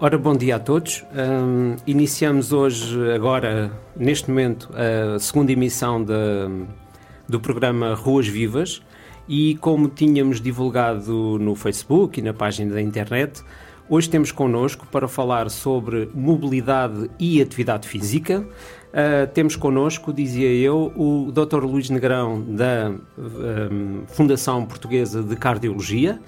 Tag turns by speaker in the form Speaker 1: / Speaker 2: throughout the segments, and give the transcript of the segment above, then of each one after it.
Speaker 1: Ora, bom dia a todos. Um, iniciamos hoje, agora, neste momento, a segunda emissão de, do programa Ruas Vivas e, como tínhamos divulgado no Facebook e na página da internet, hoje temos connosco para falar sobre mobilidade e atividade física. Uh, temos connosco, dizia eu, o Dr. Luís Negrão da um, Fundação Portuguesa de Cardiologia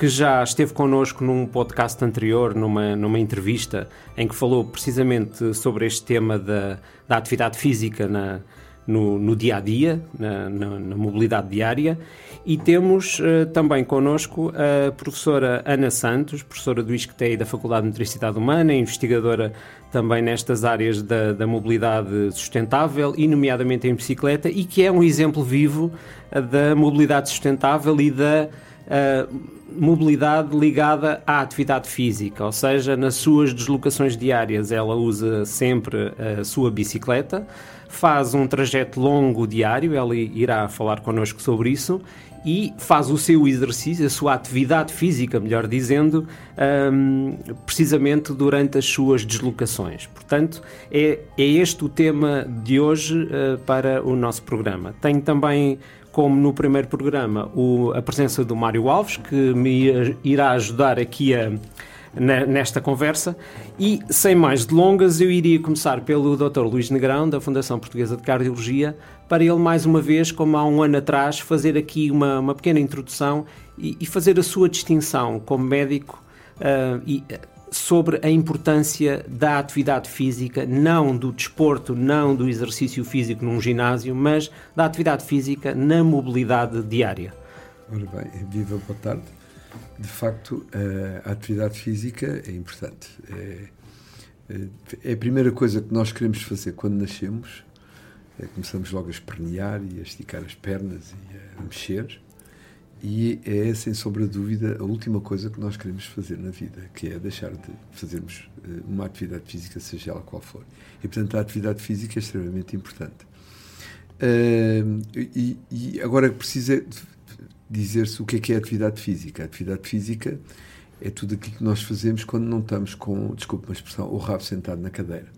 Speaker 1: que já esteve connosco num podcast anterior, numa, numa entrevista, em que falou precisamente sobre este tema da, da atividade física na, no, no dia a dia, na, na, na mobilidade diária. E temos uh, também connosco a professora Ana Santos, professora do ISCTEI da Faculdade de Nutricidade Humana, investigadora também nestas áreas da, da mobilidade sustentável e, nomeadamente, em bicicleta, e que é um exemplo vivo da mobilidade sustentável e da. Uh, mobilidade ligada à atividade física, ou seja, nas suas deslocações diárias ela usa sempre a sua bicicleta, faz um trajeto longo diário, ela irá falar connosco sobre isso, e faz o seu exercício, a sua atividade física, melhor dizendo, um, precisamente durante as suas deslocações. Portanto, é, é este o tema de hoje uh, para o nosso programa. Tenho também como no primeiro programa, o, a presença do Mário Alves, que me irá ajudar aqui a, nesta conversa. E, sem mais delongas, eu iria começar pelo Dr. Luís Negrão, da Fundação Portuguesa de Cardiologia, para ele, mais uma vez, como há um ano atrás, fazer aqui uma, uma pequena introdução e, e, fazer a sua distinção como médico uh, e, sobre a importância da atividade física, não do desporto, não do exercício físico num ginásio, mas da atividade física na mobilidade diária.
Speaker 2: Ora bem, viva, boa tarde. De facto, a atividade física é importante. É, é, é a primeira coisa que nós queremos fazer quando nascemos. É, começamos logo a espernear e a esticar as pernas e a mexer e é, sem sombra de dúvida, a última coisa que nós queremos fazer na vida, que é deixar de fazermos eh, uma atividade física, seja ela qual for. E, portanto, a atividade física é extremamente importante. Uh, e, e, agora precisa dizer-se o que é que é atividade física. A atividade física é tudo aquilo que nós fazemos quando não estamos com, desculpe uma expressão, o rabo sentado na cadeira.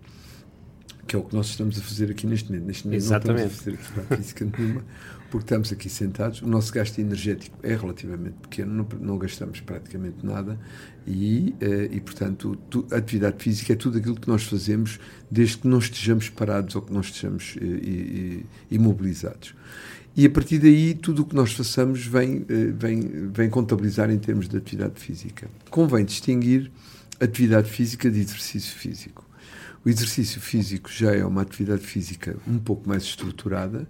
Speaker 2: Que é o que nós estamos a fazer aqui neste momento. Neste momento
Speaker 1: Exatamente.
Speaker 2: não estamos a fazer atividade física nenhuma porque estamos aqui sentados, o nosso gasto energético é relativamente pequeno, não, não gastamos praticamente nada e, eh, e portanto, tu, a atividade física é tudo aquilo que nós fazemos desde que não estejamos parados ou que não estejamos eh, imobilizados. E a partir daí, tudo o que nós façamos vem, eh, vem, vem contabilizar em termos de atividade física. Convém distinguir atividade física de exercício físico. O exercício físico já é uma atividade física um pouco mais estruturada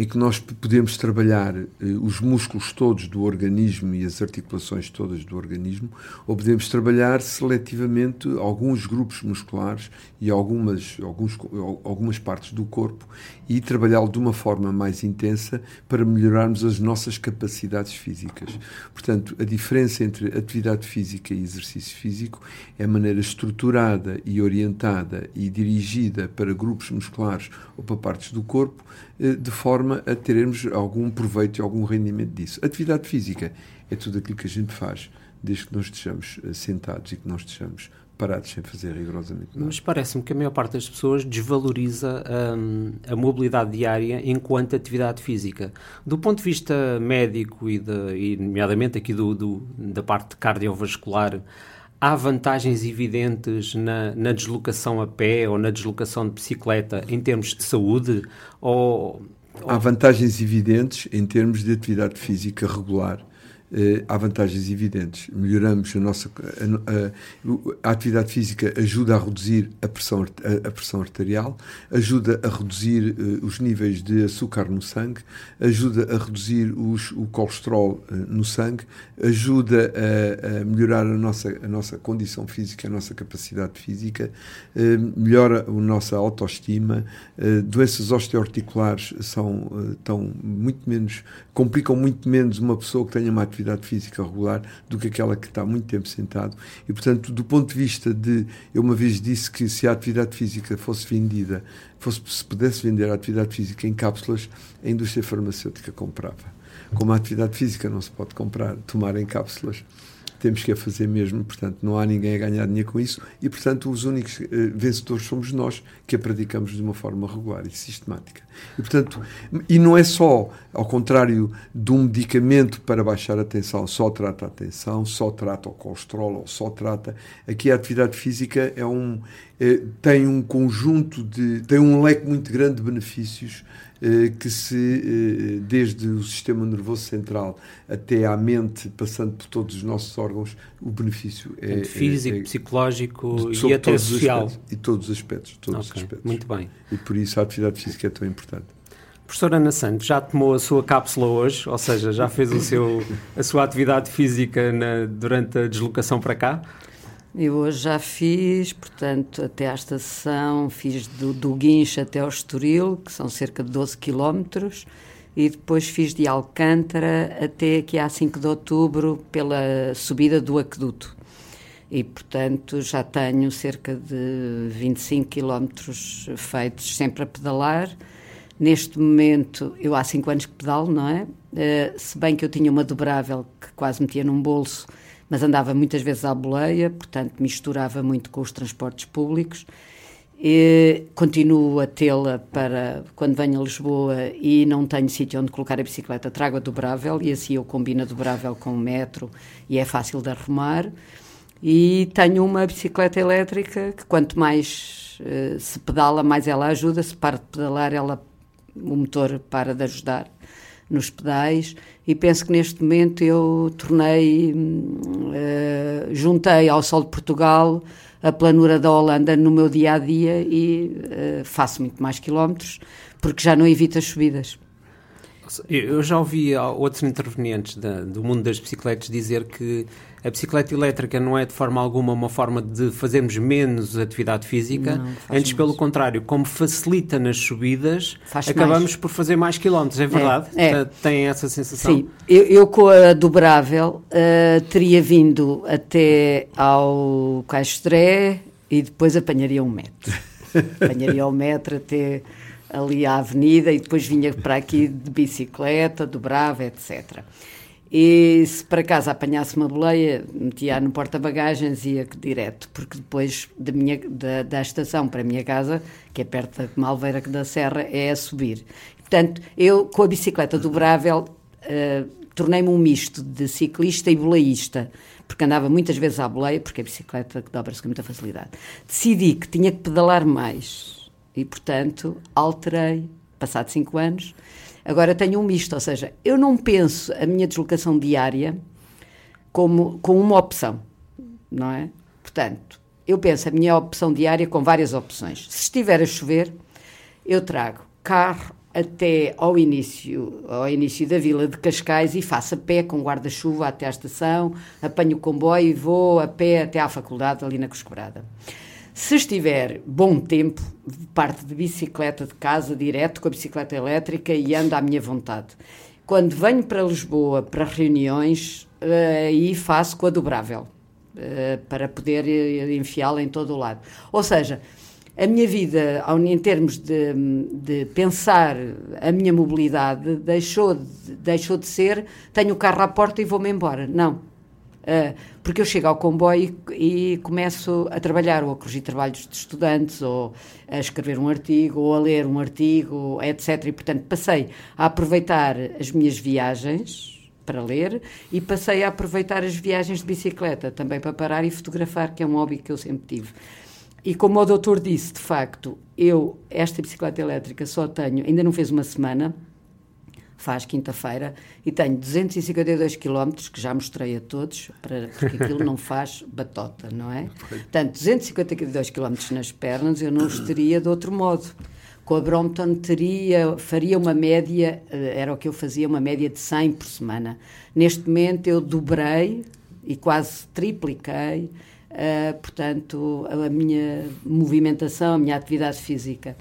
Speaker 2: em que nós podemos trabalhar eh, os músculos todos do organismo e as articulações todas do organismo, ou podemos trabalhar seletivamente alguns grupos musculares e algumas, alguns, algumas partes do corpo e trabalhá-lo de uma forma mais intensa para melhorarmos as nossas capacidades físicas. Portanto, a diferença entre atividade física e exercício físico é a maneira estruturada e orientada e dirigida para grupos musculares ou para partes do corpo eh, de forma a termos algum proveito e algum rendimento disso. Atividade física é tudo aquilo que a gente faz desde que nós estejamos eh, sentados e que nós estejamos parados sem fazer rigorosamente nada.
Speaker 1: Mas parece-me que a maior parte das pessoas desvaloriza um, a mobilidade diária enquanto atividade física. Do ponto de vista médico e, de, e nomeadamente aqui do, do, da parte cardiovascular, há vantagens evidentes na, na, deslocação a pé ou na deslocação de bicicleta em termos de saúde? Ou...
Speaker 2: Há vantagens evidentes em termos de atividade física regular eh, há vantagens evidentes. Melhoramos a nossa. A, a, a, atividade física ajuda a reduzir a pressão, a, a pressão arterial, ajuda a reduzir uh, os níveis de açúcar no sangue, ajuda a reduzir os, o colesterol uh, no sangue, ajuda a, melhorar a nossa, a nossa condição física, a nossa capacidade física, melhora a nossa autoestima. doenças osteoarticulares são, tão muito menos, complicam muito menos uma pessoa que tenha uma atividade atividade física regular do que aquela que está muito tempo sentado. E, portanto, do ponto de vista de. Eu uma vez disse que se a atividade física fosse vendida, fosse, se pudesse vender a atividade física em cápsulas, a indústria farmacêutica comprava. Como a atividade física não se pode comprar, tomar em cápsulas. Temos que a fazer mesmo, portanto, não há ninguém a ganhar dinheiro com isso e, portanto, os únicos uh, vencedores somos nós que a praticamos de uma forma regular e sistemática. E, portanto, e não é só, ao contrário de um medicamento para baixar a tensão, só trata a tensão, só trata o colesterol, ou só trata. Aqui a atividade física é um, é, tem um conjunto de. tem um leque muito grande de benefícios eh, que se, eh, desde o sistema nervoso central até à mente, passando por todos os nossos órgãos, o benefício é,
Speaker 1: é físico, é, é, psicológico e até social.
Speaker 2: Aspectos, e todos os aspectos. Todos okay, os aspectos.
Speaker 1: Muito bem.
Speaker 2: E por isso a atividade física é tão importante.
Speaker 1: Professora Ana Santos, já tomou a sua cápsula hoje, ou seja, já fez o seu, a sua atividade física na, durante a deslocação para cá?
Speaker 3: Eu hoje já fiz, portanto, até à estação, fiz do, do Guincho até ao Estoril, que são cerca de 12 quilómetros, e depois fiz de Alcântara até aqui a 5 de outubro, pela subida do aqueduto. E, portanto, já tenho cerca de 25 quilómetros feitos sempre a pedalar. Neste momento, eu há 5 anos que pedalo, não é? Uh, se bem que eu tinha uma dobrável que quase metia num bolso mas andava muitas vezes à boleia, portanto misturava muito com os transportes públicos. E continuo a tê-la para quando venho a Lisboa e não tenho sítio onde colocar a bicicleta, trago a dobrável e assim eu combino a dobrável com o metro e é fácil de arrumar. E tenho uma bicicleta elétrica que quanto mais uh, se pedala, mais ela ajuda. Se para de pedalar, ela, o motor para de ajudar nos pedais e penso que neste momento eu tornei, uh, juntei ao Sol de Portugal a planura da Holanda no meu dia a dia e uh, faço muito mais quilómetros porque já não evito as subidas.
Speaker 1: Eu já ouvi outros intervenientes da, do mundo das bicicletas dizer que a bicicleta elétrica não é de forma alguma uma forma de fazermos menos atividade física, não, antes pelo contrário, como facilita nas subidas, faz acabamos mais. por fazer mais quilómetros, é verdade? É, é. Tem essa sensação?
Speaker 3: Sim, eu, eu com a dobrável uh, teria vindo até ao Caixotré e depois apanharia um metro. apanharia o metro até ali à avenida e depois vinha para aqui de bicicleta, dobrava, etc. E se para casa apanhasse uma boleia, metia no porta-bagagens e ia direto, porque depois da, minha, da, da, estação para a minha casa, que é perto da Malveira da Serra, é a subir. Portanto, eu com a bicicleta dobrável uh, tornei-me um misto de ciclista e boleísta, porque andava muitas vezes à boleia, porque a bicicleta dobra-se com muita facilidade. Decidi que tinha que pedalar mais e, portanto, alterei, passado cinco anos, Agora tenho um misto, ou seja, eu não penso a minha deslocação diária como com uma opção, não é? Portanto, eu penso a minha opção diária com várias opções. Se estiver a chover, eu trago carro até ao início, ao início da vila de Cascais e faço a pé com guarda-chuva até à estação, apanho o comboio e vou a pé até à faculdade ali na Coscobrada. Se estiver bom tempo, parte de bicicleta de casa direto com a bicicleta elétrica e ando à minha vontade. Quando venho para Lisboa para reuniões, eh, aí faço com a dobrável, eh, para poder enfiá-la em todo o lado. Ou seja, a minha vida, em termos de, de, pensar a minha mobilidade, deixou de, deixou de ser tenho o carro à porta e vou-me embora. Não. Uh, porque eu chego ao comboio e, e, começo a trabalhar, ou a corrigir trabalhos de estudantes, ou a escrever um artigo, ou a ler um artigo, etc. E, portanto, passei a aproveitar as minhas viagens para ler e passei a aproveitar as viagens de bicicleta também para parar e fotografar, que é um hobby que eu sempre tive. E como o doutor disse, de facto, eu, esta bicicleta elétrica só tenho, ainda não fez uma semana, faz quinta-feira, e tenho 252 quilómetros, que já mostrei a todos, para, porque aquilo não faz batota, não é? Portanto, 252 quilómetros nas pernas, eu não os teria de outro modo. Com a Brompton teria, faria uma média, eh, era o que eu fazia, uma média de 100 por semana. Neste momento eu dobrei e quase tripliquei, uh, portanto, a minha movimentação, a minha atividade física.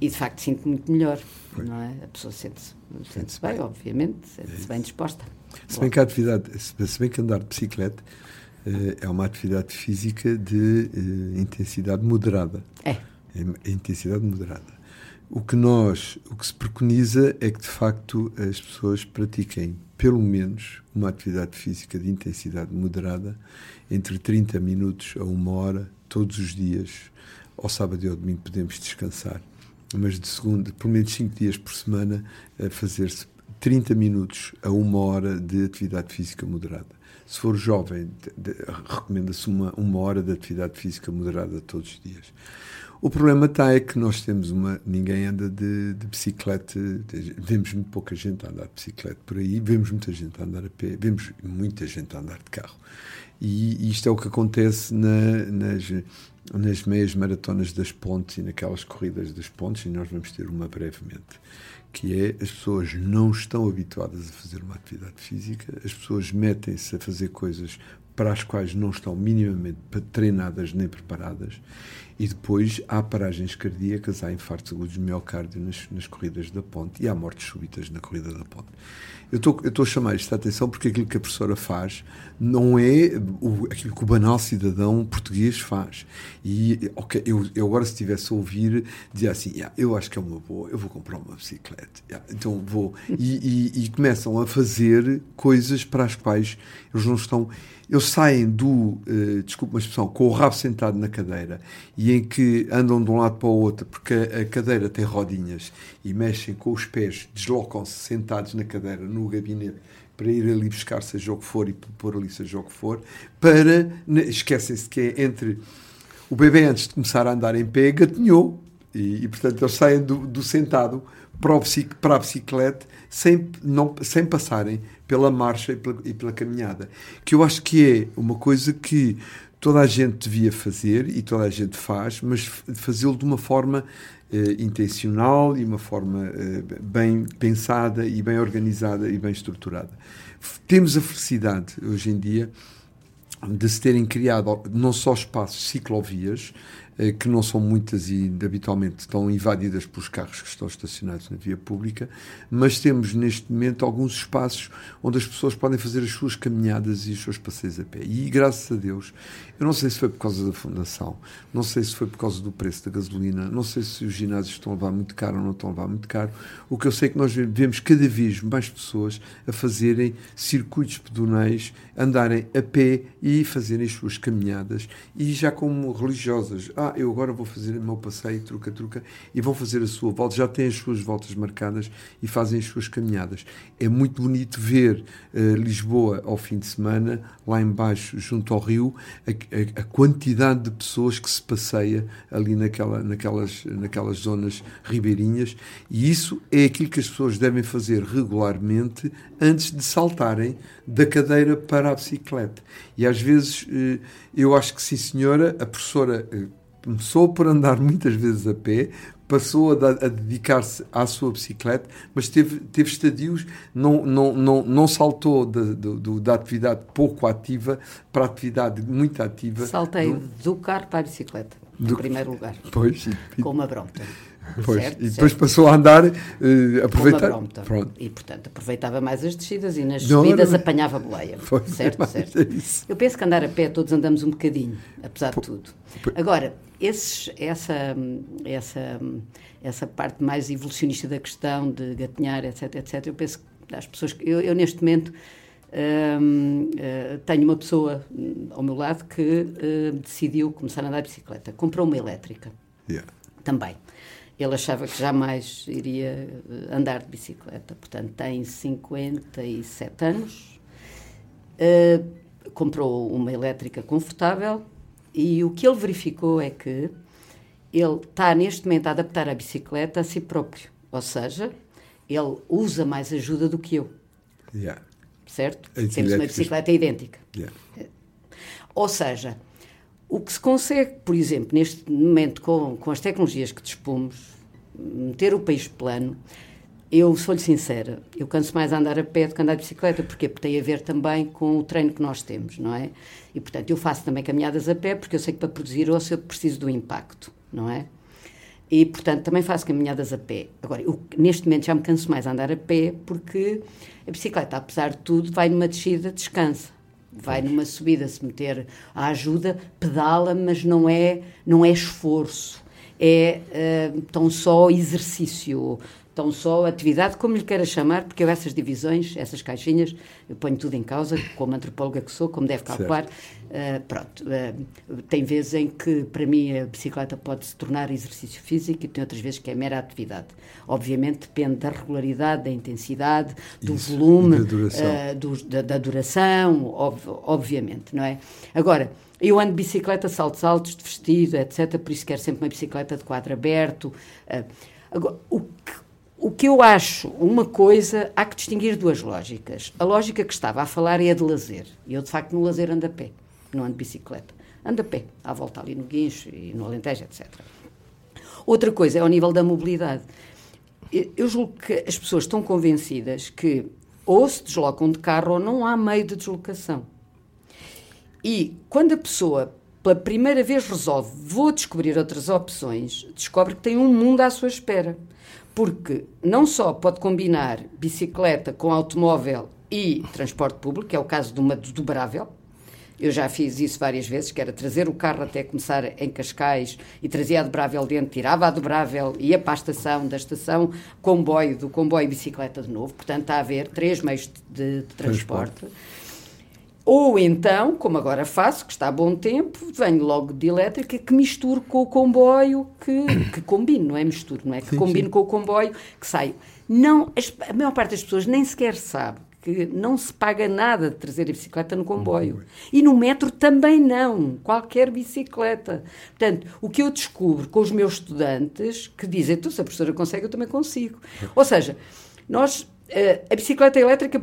Speaker 3: E de facto sinto muito melhor, não é? A pessoa sente-se sente-se bem, obviamente, sente-se bem disposta.
Speaker 2: Se bem, que a atividade, se bem que andar de bicicleta uh, é uma atividade física de uh, intensidade moderada.
Speaker 3: É.
Speaker 2: é. Intensidade moderada. o que nós, o que se preconiza é que de facto as pessoas pratiquem pelo menos uma atividade física de intensidade moderada entre 30 minutos a uma hora todos os dias. Ao sábado e ao domingo podemos descansar, mas de segunda, pelo menos 5 dias por semana, a fazer-se 30 minutos a uma hora de atividade física moderada. Se for jovem, recomenda-se uma, uma hora de atividade física moderada todos os dias. O problema está é que nós temos uma. Ninguém anda de, de, bicicleta, vemos muito pouca gente a andar de bicicleta por aí, vemos muita gente a andar a pé, vemos muita gente a andar de carro. E, e isto é o que acontece na, nas, nas meias maratonas das pontes e naquelas corridas das pontes, e nós vamos ter uma brevemente. Que é as pessoas não estão habituadas a fazer uma atividade física, as pessoas metem-se a fazer coisas para as quais não estão minimamente treinadas nem preparadas e depois há paragens cardíacas, há infartos agudos de miocárdio nas, nas corridas da ponte e há mortes súbitas na corrida da ponte. Eu estou a chamar esta atenção porque aquilo que a professora faz não é o, aquilo que o banal cidadão português faz. E, ok, eu, eu agora se estivesse a ouvir, dizia assim, yeah, eu acho que é uma boa, eu vou comprar uma bicicleta. Yeah, então vou. E, e, e começam a fazer coisas para as quais eles não estão eles saem do, uh, desculpe uma expressão, com o rabo sentado na cadeira e em que andam de um lado para o outro porque a, a cadeira tem rodinhas e mexem com os pés, deslocam-se sentados na cadeira no gabinete para ir ali buscar seja o que for e pôr ali seja o que for, para, esquecem-se que é entre o bebê antes de começar a andar em pé gatinhou e, e portanto eles saem do, do sentado para, a bicicleta sem, não, sem passarem pela marcha e pela, e pela caminhada. Que eu acho que é uma coisa que toda a gente devia fazer e toda a gente faz, mas fazê-lo de uma forma eh, intencional e uma forma eh, bem pensada e bem organizada e bem estruturada. Temos a felicidade hoje em dia de se terem criado não só espaços ciclovias, que não são muitas e habitualmente estão invadidas pelos carros que estão estacionados na via pública, mas temos neste momento alguns espaços onde as pessoas podem fazer as suas caminhadas e os seus passeios a pé. E graças a Deus, eu não sei se foi por causa da fundação, não sei se foi por causa do preço da gasolina, não sei se os ginásios estão a levar muito caro ou não estão a levar muito caro. O que eu sei é que nós vemos cada vez mais pessoas a fazerem circuitos pedonais, andarem a pé e fazerem as suas caminhadas e já como religiosas. Ah, eu agora vou fazer o meu passeio, truca-truca, e vão fazer a sua volta, já têm as suas voltas marcadas e fazem as suas caminhadas. É muito bonito ver uh, Lisboa ao fim de semana, lá embaixo, junto ao rio, a, a, a, quantidade de pessoas que se passeia ali naquela, naquelas, naquelas zonas ribeirinhas, e isso é aquilo que as pessoas devem fazer regularmente antes de saltarem da cadeira para a bicicleta. E às vezes, uh, eu acho que sim, senhora, a professora uh, começou por andar muitas vezes a pé, passou a, a dedicar-se à sua bicicleta, mas teve, teve estadios, não, não, não, não saltou da, da atividade pouco ativa para a atividade muito ativa.
Speaker 3: Saltei do, do carro para a bicicleta, do, em primeiro lugar.
Speaker 2: Pois.
Speaker 3: Com uma Brompton.
Speaker 2: Pois, certo, e depois certo. passou a andar, uh, aproveitar.
Speaker 3: E, portanto, aproveitava mais as descidas e nas não, subidas não, não. apanhava boleia. Pois, certo, certo. É Eu penso que andar a pé todos andamos um bocadinho, apesar de tudo. Agora, esses, essa, essa, essa parte mais evolucionista da questão de gatinhar, etc, etc, eu penso que as pessoas. Eu, eu neste momento. Uh, uh, tenho uma pessoa ao meu lado que uh, decidiu começar a andar de bicicleta. Comprou uma elétrica.
Speaker 2: Yeah.
Speaker 3: Também. Ele achava que jamais iria eh, andar de bicicleta, portanto, tem 57 anos. Uh, comprou uma elétrica confortável e o que ele verificou é que ele está neste momento a adaptar a bicicleta a si próprio, ou seja, ele usa mais ajuda do que eu.
Speaker 2: Yeah.
Speaker 3: Certo? Temos uma bicicleta idêntica.
Speaker 2: Yeah.
Speaker 3: Ou seja, o que se consegue, por exemplo, neste momento, com, com as tecnologias que dispomos, meter o país plano, eu sou-lhe sincera, eu canso mais a andar a pé do que andar de bicicleta, porque tem a ver também com o treino que nós temos, não é? E, portanto, eu faço também caminhadas a pé, porque eu sei que para produzir osso eu preciso do impacto, não é? E, portanto, também faço caminhadas a pé. Agora, eu, neste momento já me canso mais a andar a pé, porque a bicicleta, apesar de tudo, vai numa descida, descansa vai numa subida se meter a ajuda, pedala, mas não é, não é esforço. é uh, tão só exercício, tão só atividade, como lhe queira chamar, porque eu essas divisões, essas caixinhas, eu ponho tudo em causa, como antropóloga que sou, como deve calcular. Uh, pronto, uh, tem vezes em que, para mim, a bicicleta pode se tornar exercício físico e tem outras vezes que é mera atividade. Obviamente depende da regularidade, da intensidade, do Isso, volume, da duração, uh, do, da, da, duração ob, obviamente, não é? Agora, eu ando de bicicleta, saltos altos, de vestido, etc. Por isso quero sempre uma bicicleta de quadro aberto. Agora, o que, o que eu acho, uma coisa, há que distinguir duas lógicas. A lógica que estava a falar é a de lazer. E eu, de facto, no lazer ando a pé, não ando de bicicleta. Ando a pé, à volta ali no Guincho e no Alentejo, etc. Outra coisa é ao nível da mobilidade. Eu julgo que as pessoas estão convencidas que ou se deslocam de carro ou não há meio de deslocação. E quando a pessoa pela primeira vez resolve vou descobrir outras opções, descobre que tem um mundo à sua espera porque não só pode combinar bicicleta com automóvel e transporte público, que é o caso de uma desdobrável. Eu já fiz isso várias vezes, que era trazer o carro até começar em Cascais e trazia a dobrável dentro, tirava a dobrável, ia para a estação, da estação, comboio, do comboio bicicleta de novo. Portanto, está a haver três meios de, de transporte. transporte. Ou então, como agora faço, que está a bom tempo, venho logo de elétrica que misturo com o comboio, que, que combino, não é misturo, não é? Que sim, combino sim. com o comboio, que saio. Não, a maior parte das pessoas nem sequer sabe que não se paga nada de trazer a bicicleta no comboio. E no metro também não, qualquer bicicleta. Portanto, o que eu descubro com os meus estudantes, que dizem, então, se a professora consegue, eu também consigo. Ou seja, nós, eh, a bicicleta elétrica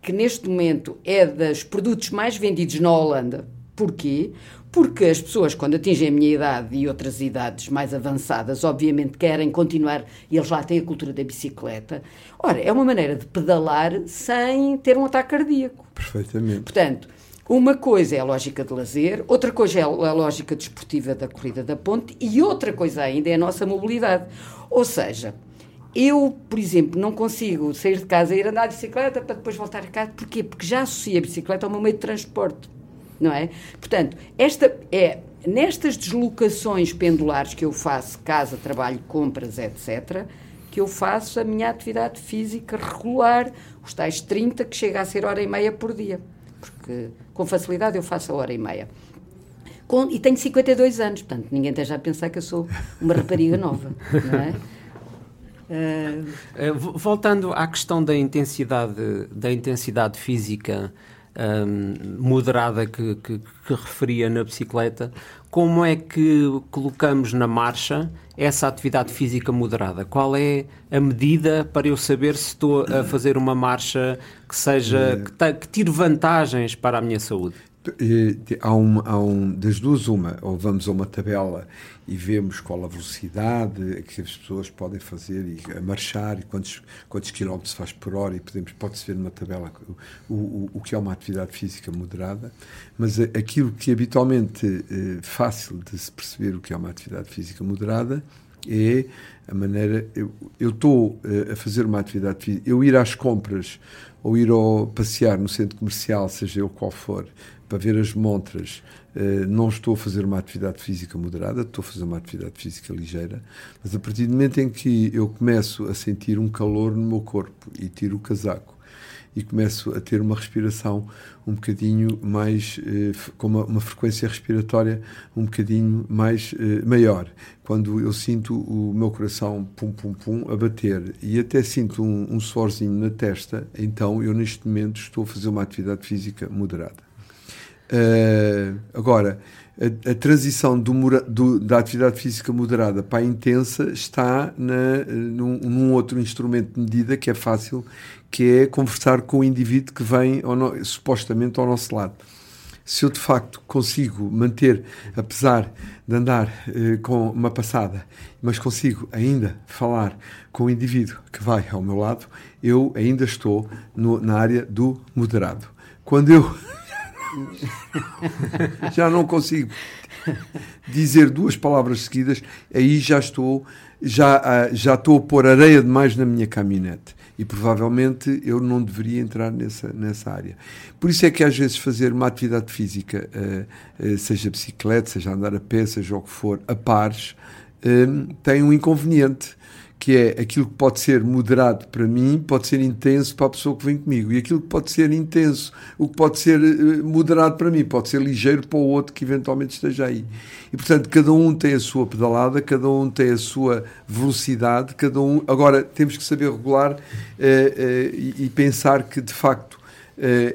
Speaker 3: que neste momento é dos produtos mais vendidos na Holanda. Porquê? Porque as pessoas, quando atingem a minha idade e outras idades mais avançadas, obviamente querem continuar, e eles lá têm a cultura da bicicleta. Ora, é uma maneira de pedalar sem ter um ataque cardíaco.
Speaker 2: Perfeitamente.
Speaker 3: Portanto, uma coisa é a lógica de lazer, outra coisa é a lógica desportiva da corrida da ponte e outra coisa ainda é a nossa mobilidade. Ou seja, eu, por exemplo, não consigo sair de casa e ir andar de bicicleta para depois voltar a casa. Porquê? Porque já associo a bicicleta ao meu meio de transporte, não é? Portanto, esta é nestas deslocações pendulares que eu faço, casa, trabalho, compras, etc., que eu faço a minha atividade física regular, os tais 30 que chega a ser hora e meia por dia. Porque com facilidade eu faço a hora e meia. Com, e tenho 52 anos, portanto, ninguém esteja a pensar que eu sou uma rapariga nova, não é?
Speaker 1: Uh... Voltando à questão da intensidade, da intensidade física um, moderada que, que, que, referia na bicicleta, como é que colocamos na marcha essa atividade física moderada? Qual é a medida para eu saber se estou a fazer uma marcha que seja que, que tire vantagens para a minha saúde?
Speaker 2: Há, um, há um, das duas, uma, ou vamos a uma tabela e vemos qual a velocidade que as pessoas podem fazer e a marchar e quantos, quantos quilómetros faz por hora e podemos pode-se ver numa tabela o, o, o que é uma atividade física moderada, mas aquilo que habitualmente é fácil de se perceber o que é uma atividade física moderada é a maneira. Eu estou eh, a fazer uma atividade física, eu ir às compras ou ir ao passear no centro comercial, seja ele qual for, para ver as montras, eh, não estou a fazer uma atividade física moderada, estou a fazer uma atividade física ligeira, mas a partir do momento em que eu começo a sentir um calor no meu corpo e tiro o casaco e começo a ter uma respiração um bocadinho mais, eh, com uma, uma, frequência respiratória um bocadinho mais eh, maior. Quando eu sinto o meu coração pum pum pum a bater e até sinto um, um suorzinho na testa, então eu neste momento estou a fazer uma atividade física moderada. Uh, agora, a, a transição do, do, da atividade física moderada para a intensa está na, num, num, outro instrumento de medida que é fácil, que é conversar com o indivíduo que vem ao no, supostamente ao nosso lado. Se eu de facto consigo manter, apesar de andar uh, com uma passada, mas consigo ainda falar com o indivíduo que vai ao meu lado, eu ainda estou no, na área do moderado. Quando eu já não consigo dizer duas palavras seguidas, aí já estou, já, ah, já estou a pôr areia demais na minha caminhonete. E provavelmente eu não deveria entrar nessa, nessa área. Por isso é que às vezes fazer uma atividade física, ah, ah, seja bicicleta, seja andar a pé, seja o que for, a pares, tem um inconveniente que é aquilo que pode ser moderado para mim, pode ser intenso para a pessoa que vem comigo. E aquilo que pode ser intenso, o que pode ser eh, moderado para mim, pode ser ligeiro para o outro que eventualmente esteja aí. E portanto, cada um tem a sua pedalada, cada um tem a sua velocidade, cada um. Agora, temos que saber regular eh, eh, e, e pensar que de facto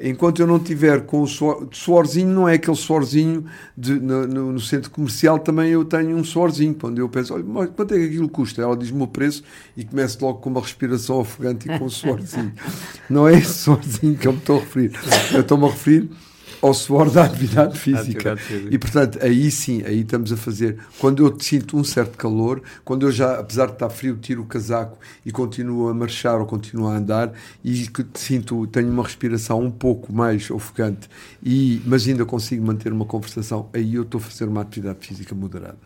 Speaker 2: enquanto eu não tiver com o suor, suorzinho, não é aquele suorzinho de, no, no, no, centro comercial, também eu tenho um suorzinho, quando eu penso, olha, quanto é que aquilo custa? Ela diz-me o preço e começo logo com uma respiração ofegante e com um suorzinho. não é esse suorzinho que eu me estou a referir. Eu estou-me a referir ao suor da atividade física. atividade física. E, portanto, aí sim, aí estamos a fazer. Quando eu sinto um certo calor, quando eu já, apesar de estar frio, tiro o casaco e continuo a marchar ou continuo a andar e que sinto, tenho uma respiração um pouco mais ofegante, e, mas ainda consigo manter uma conversação, aí eu estou a fazer uma atividade física moderada.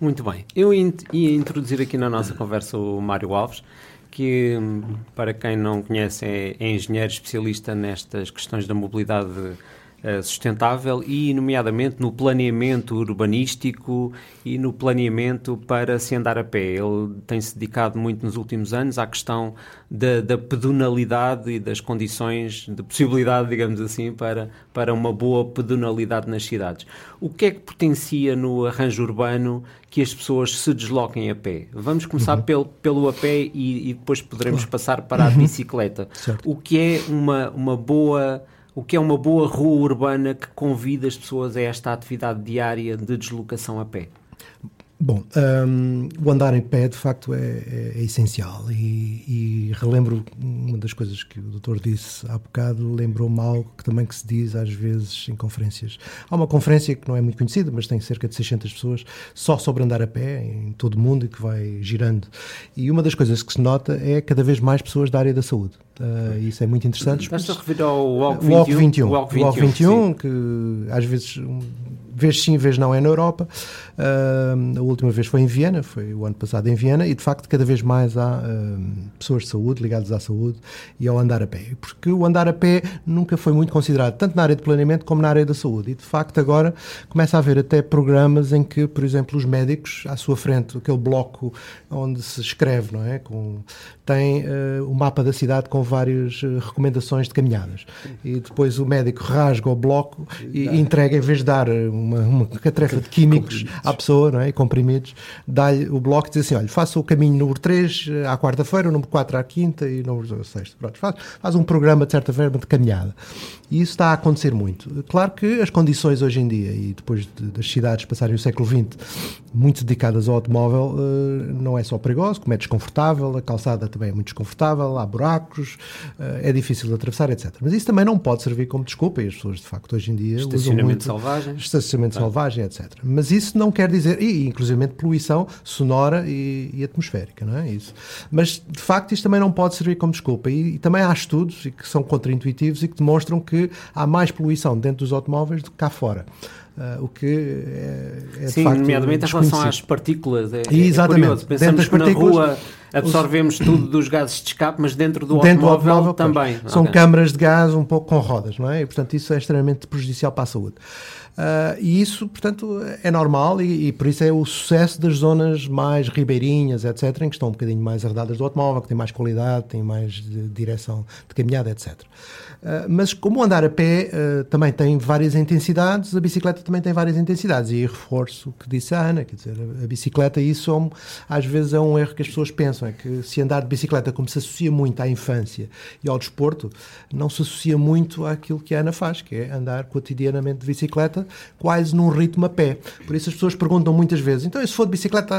Speaker 1: Muito bem. Eu ia introduzir aqui na nossa conversa o Mário Alves, que, para quem não conhece, é, é engenheiro especialista nestas questões da mobilidade sustentável e, nomeadamente, no planeamento urbanístico e no planeamento para se andar a pé. Ele tem-se dedicado muito nos últimos anos à questão da, da, pedonalidade e das condições de possibilidade, digamos assim, para, para uma boa pedonalidade nas cidades. O que é que potencia no arranjo urbano que as pessoas se desloquem a pé? Vamos começar uhum. pelo, pelo a pé e, e depois poderemos passar para a uhum. bicicleta. Certo. O que é uma, uma boa o que é uma boa rua urbana que convida as pessoas a esta atividade diária de deslocação a pé?
Speaker 4: Bom, um, o andar em pé de facto é, é, é essencial e, e, relembro uma das coisas que o doutor disse há bocado, lembrou-me algo que também que se diz às vezes em conferências. Há uma conferência que não é muito conhecida, mas tem cerca de 600 pessoas só sobre andar a pé em todo o mundo e que vai girando. E uma das coisas que se nota é cada vez mais pessoas da área da saúde. Uh, isso é muito interessante.
Speaker 1: Estás a referir ao Walk 21? Walk
Speaker 4: 21, Walk 21, Walk 21 que às vezes vez sim, vez não é na Europa. Uh, a última vez foi em Viena, foi o ano passado em Viena, e de facto cada vez mais há uh, pessoas de saúde ligadas à saúde e ao andar a pé. Porque o andar a pé nunca foi muito considerado, tanto na área de planeamento como na área da saúde. E de facto agora começa a haver até programas em que, por exemplo, os médicos, à sua frente, aquele bloco onde se escreve, não é? Com, tem uh, o mapa da cidade com várias recomendações de caminhadas. E depois o médico rasga o bloco e, entrega, em vez de dar uma, uma catrefa de químicos à pessoa, não é? E comprimidos, dá-lhe o bloco e diz assim: olha, faça o caminho número 3 eh, à quarta-feira, o número 4 à quinta e o número 6. Pronto, faz, faz um programa de certa forma de caminhada. E isso está a acontecer muito. Claro que as condições hoje em dia, e depois de, das cidades passarem o século XX muito dedicadas ao automóvel, uh, não é só perigoso, como é desconfortável, a calçada também é muito desconfortável, há buracos, uh, é difícil de atravessar, etc. Mas isso também não pode servir como desculpa, e as pessoas, de facto, hoje em dia.
Speaker 1: Estacionamento
Speaker 4: muito,
Speaker 1: selvagem.
Speaker 4: Estacionamento selvagem, etc. Mas isso não quer dizer. E, inclusive, poluição sonora e, e, atmosférica, não é? Isso. Mas, de facto, isto também não pode servir como desculpa. E, e também há estudos que são contraintuitivos e que demonstram que há mais poluição dentro dos automóveis do que cá fora. Uh, o que é, é
Speaker 1: Sim,
Speaker 4: facto
Speaker 1: nomeadamente em relação às partículas. É, é Exatamente. É curioso. Pensamos que na rua absorvemos os... tudo dos gases de escape, mas dentro do dentro automóvel, do automóvel também.
Speaker 4: São okay. câmaras de gás um pouco com rodas, não é? E, portanto, isso é extremamente prejudicial para a saúde. Uh, e isso, portanto, é normal e, e, por isso é o sucesso das zonas mais ribeirinhas, etc., em que estão um bocadinho mais arredadas do automóvel, que têm mais qualidade, têm mais de direção de caminhada, etc. Uh, mas como andar a pé uh, também tem várias intensidades, a bicicleta também tem várias intensidades. E reforço o que disse a Ana, quer dizer, a, a bicicleta, isso é um, às vezes é um erro que as pessoas pensam, é que se andar de bicicleta, como se associa muito à infância e ao desporto, não se associa muito àquilo que a Ana faz, que é andar cotidianamente de bicicleta quase num ritmo a pé. Por isso as pessoas perguntam muitas vezes: então, se for de bicicleta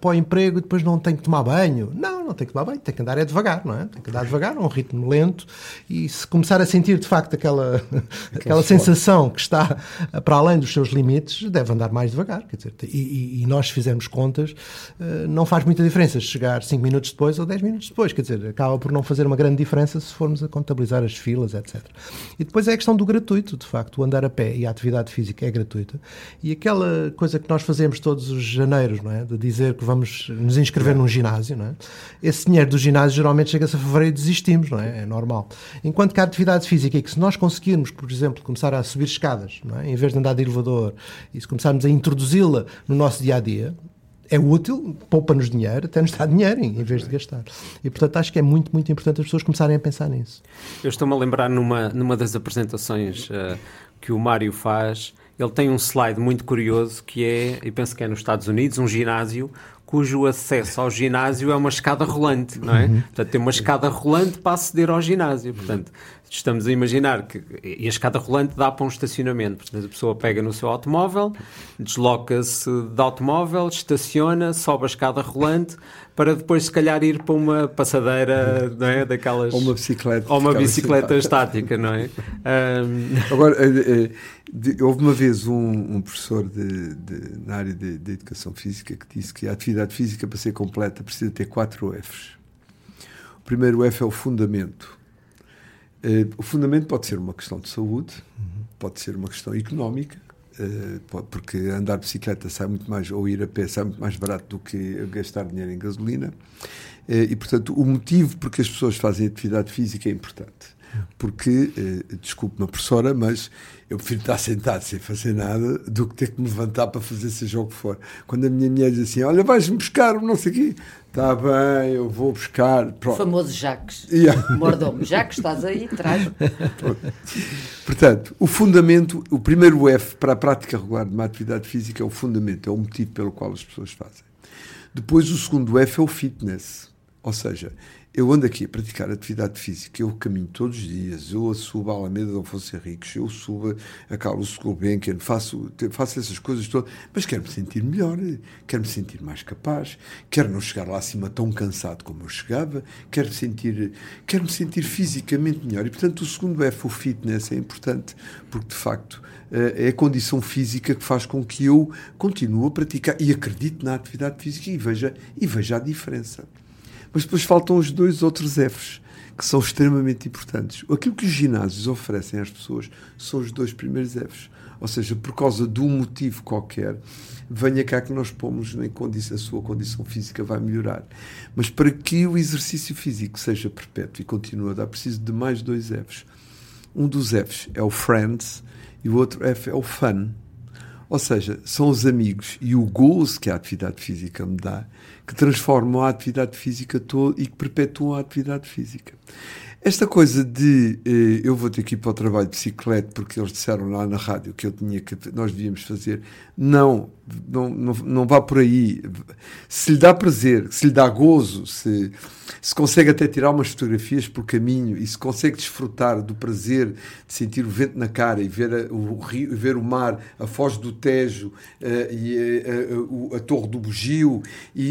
Speaker 4: para o emprego e depois não tem que tomar banho? Não, não tem que tomar banho, tem que andar é devagar, não é? Tem que andar devagar, um ritmo lento. E se começar a sentir de facto aquela, aquela sensação que está para além dos seus limites, deve andar mais devagar. Quer dizer, e, e nós, se fizermos contas, eh, não faz muita diferença chegar 5 minutos depois ou 10 minutos depois. Quer dizer, acaba por não fazer uma grande diferença se formos a contabilizar as filas, etc. E depois é a questão do gratuito, de facto, o andar a pé e a atividade física é gratuita. E aquela coisa que nós fazemos todos os janeiros, não é? De dizer que vamos nos inscrever num ginásio, não é? Esse dinheiro do ginásio geralmente chega-se a fevereiro e desistimos, não é? É normal. Enquanto que a atividade física, e que se nós conseguirmos, por exemplo, começar a subir escadas, não é? Em vez de andar de elevador, e se começarmos a introduzi-la no nosso dia a dia, é útil, poupa-nos dinheiro, até nos dá dinheiro em vez de gastar. E portanto acho que é muito, muito importante as pessoas começarem a pensar nisso.
Speaker 1: Eu estou-me a lembrar numa, numa das apresentações uh, que o Mário faz, ele tem um slide muito curioso que é, e penso que é nos Estados Unidos, um ginásio cujo acesso ao ginásio é uma escada rolante, não é? Uhum. Portanto, tem uma escada rolante para aceder ao ginásio. Portanto, estamos a imaginar que e a escada rolante dá para um estacionamento. Portanto, a pessoa pega no seu automóvel, desloca-se de automóvel, estaciona, sobe a escada rolante para depois, se calhar, ir para uma passadeira, não é? Daquelas...
Speaker 2: Ou uma bicicleta.
Speaker 1: Ou uma bicicleta estática, não é?
Speaker 2: Um... Agora, eh, eh, houve uma vez um, um professor de, de, na área de, de educação física que disse que a atividade física, para ser completa, precisa ter quatro Fs. O primeiro F é o fundamento Uh, o fundamento pode ser uma questão de saúde, pode ser uma questão económica, porque andar de bicicleta sai muito mais, ou ir a pé sai muito mais barato do que gastar dinheiro em gasolina. Uh, e, portanto, o motivo porque as pessoas fazem atividade física é importante. Porque, desculpe uma professora, mas eu prefiro estar sentado sem fazer nada do que ter que me levantar para fazer seja o que for. Quando a minha mulher diz assim: Olha, vais-me buscar, não sei o quê, está bem, eu vou buscar.
Speaker 3: Pronto. O famoso Jacques. Yeah. Mordomo, Jacques, estás aí, traz.
Speaker 2: Portanto, o fundamento, o primeiro F para a prática regular de uma atividade física é o fundamento, é o motivo pelo qual as pessoas fazem. Depois, o segundo F é o fitness. Ou seja, eu ando aqui a praticar atividade física, eu caminho todos os dias, eu subo a Alameda de Afonso Henriques, eu subo a Carlos Gulbenkian, faço, faço essas coisas todas, mas quero me sentir melhor, quero me sentir mais capaz, quero não chegar lá acima tão cansado como eu chegava, quero me sentir, quero me sentir fisicamente melhor. E, portanto, o segundo F, o fitness, é importante, porque, de facto, eh, é a condição física que faz com que eu continue a praticar e acredite na atividade física e veja, e veja a diferença. Mas depois faltam os dois outros Fs, que são extremamente importantes. Aquilo que os ginásios oferecem às pessoas são os dois primeiros Fs. Ou seja, por causa de um motivo qualquer, venha cá que nós pomos em condição, a sua condição física vai melhorar. Mas para que o exercício físico seja perpétuo e continue a preciso de mais dois Fs. Um dos Fs é o friends e o outro F é o fun. Ou seja, são os amigos e o gozo que a atividade física me dá que transformam a atividade física toda e que perpetuam a atividade física. Esta coisa de eh, eu vou ter que ir para o trabalho de bicicleta porque eles disseram lá na rádio que eu tinha que nós devíamos fazer, não, não, não, não vá por aí. Se lhe dá prazer, se lhe dá gozo, se, se consegue até tirar umas fotografias por caminho e se consegue desfrutar do prazer de sentir o vento na cara e ver a, o rio, ver o mar, a foz do Tejo uh, e uh, a, a, Torre do Bugio e,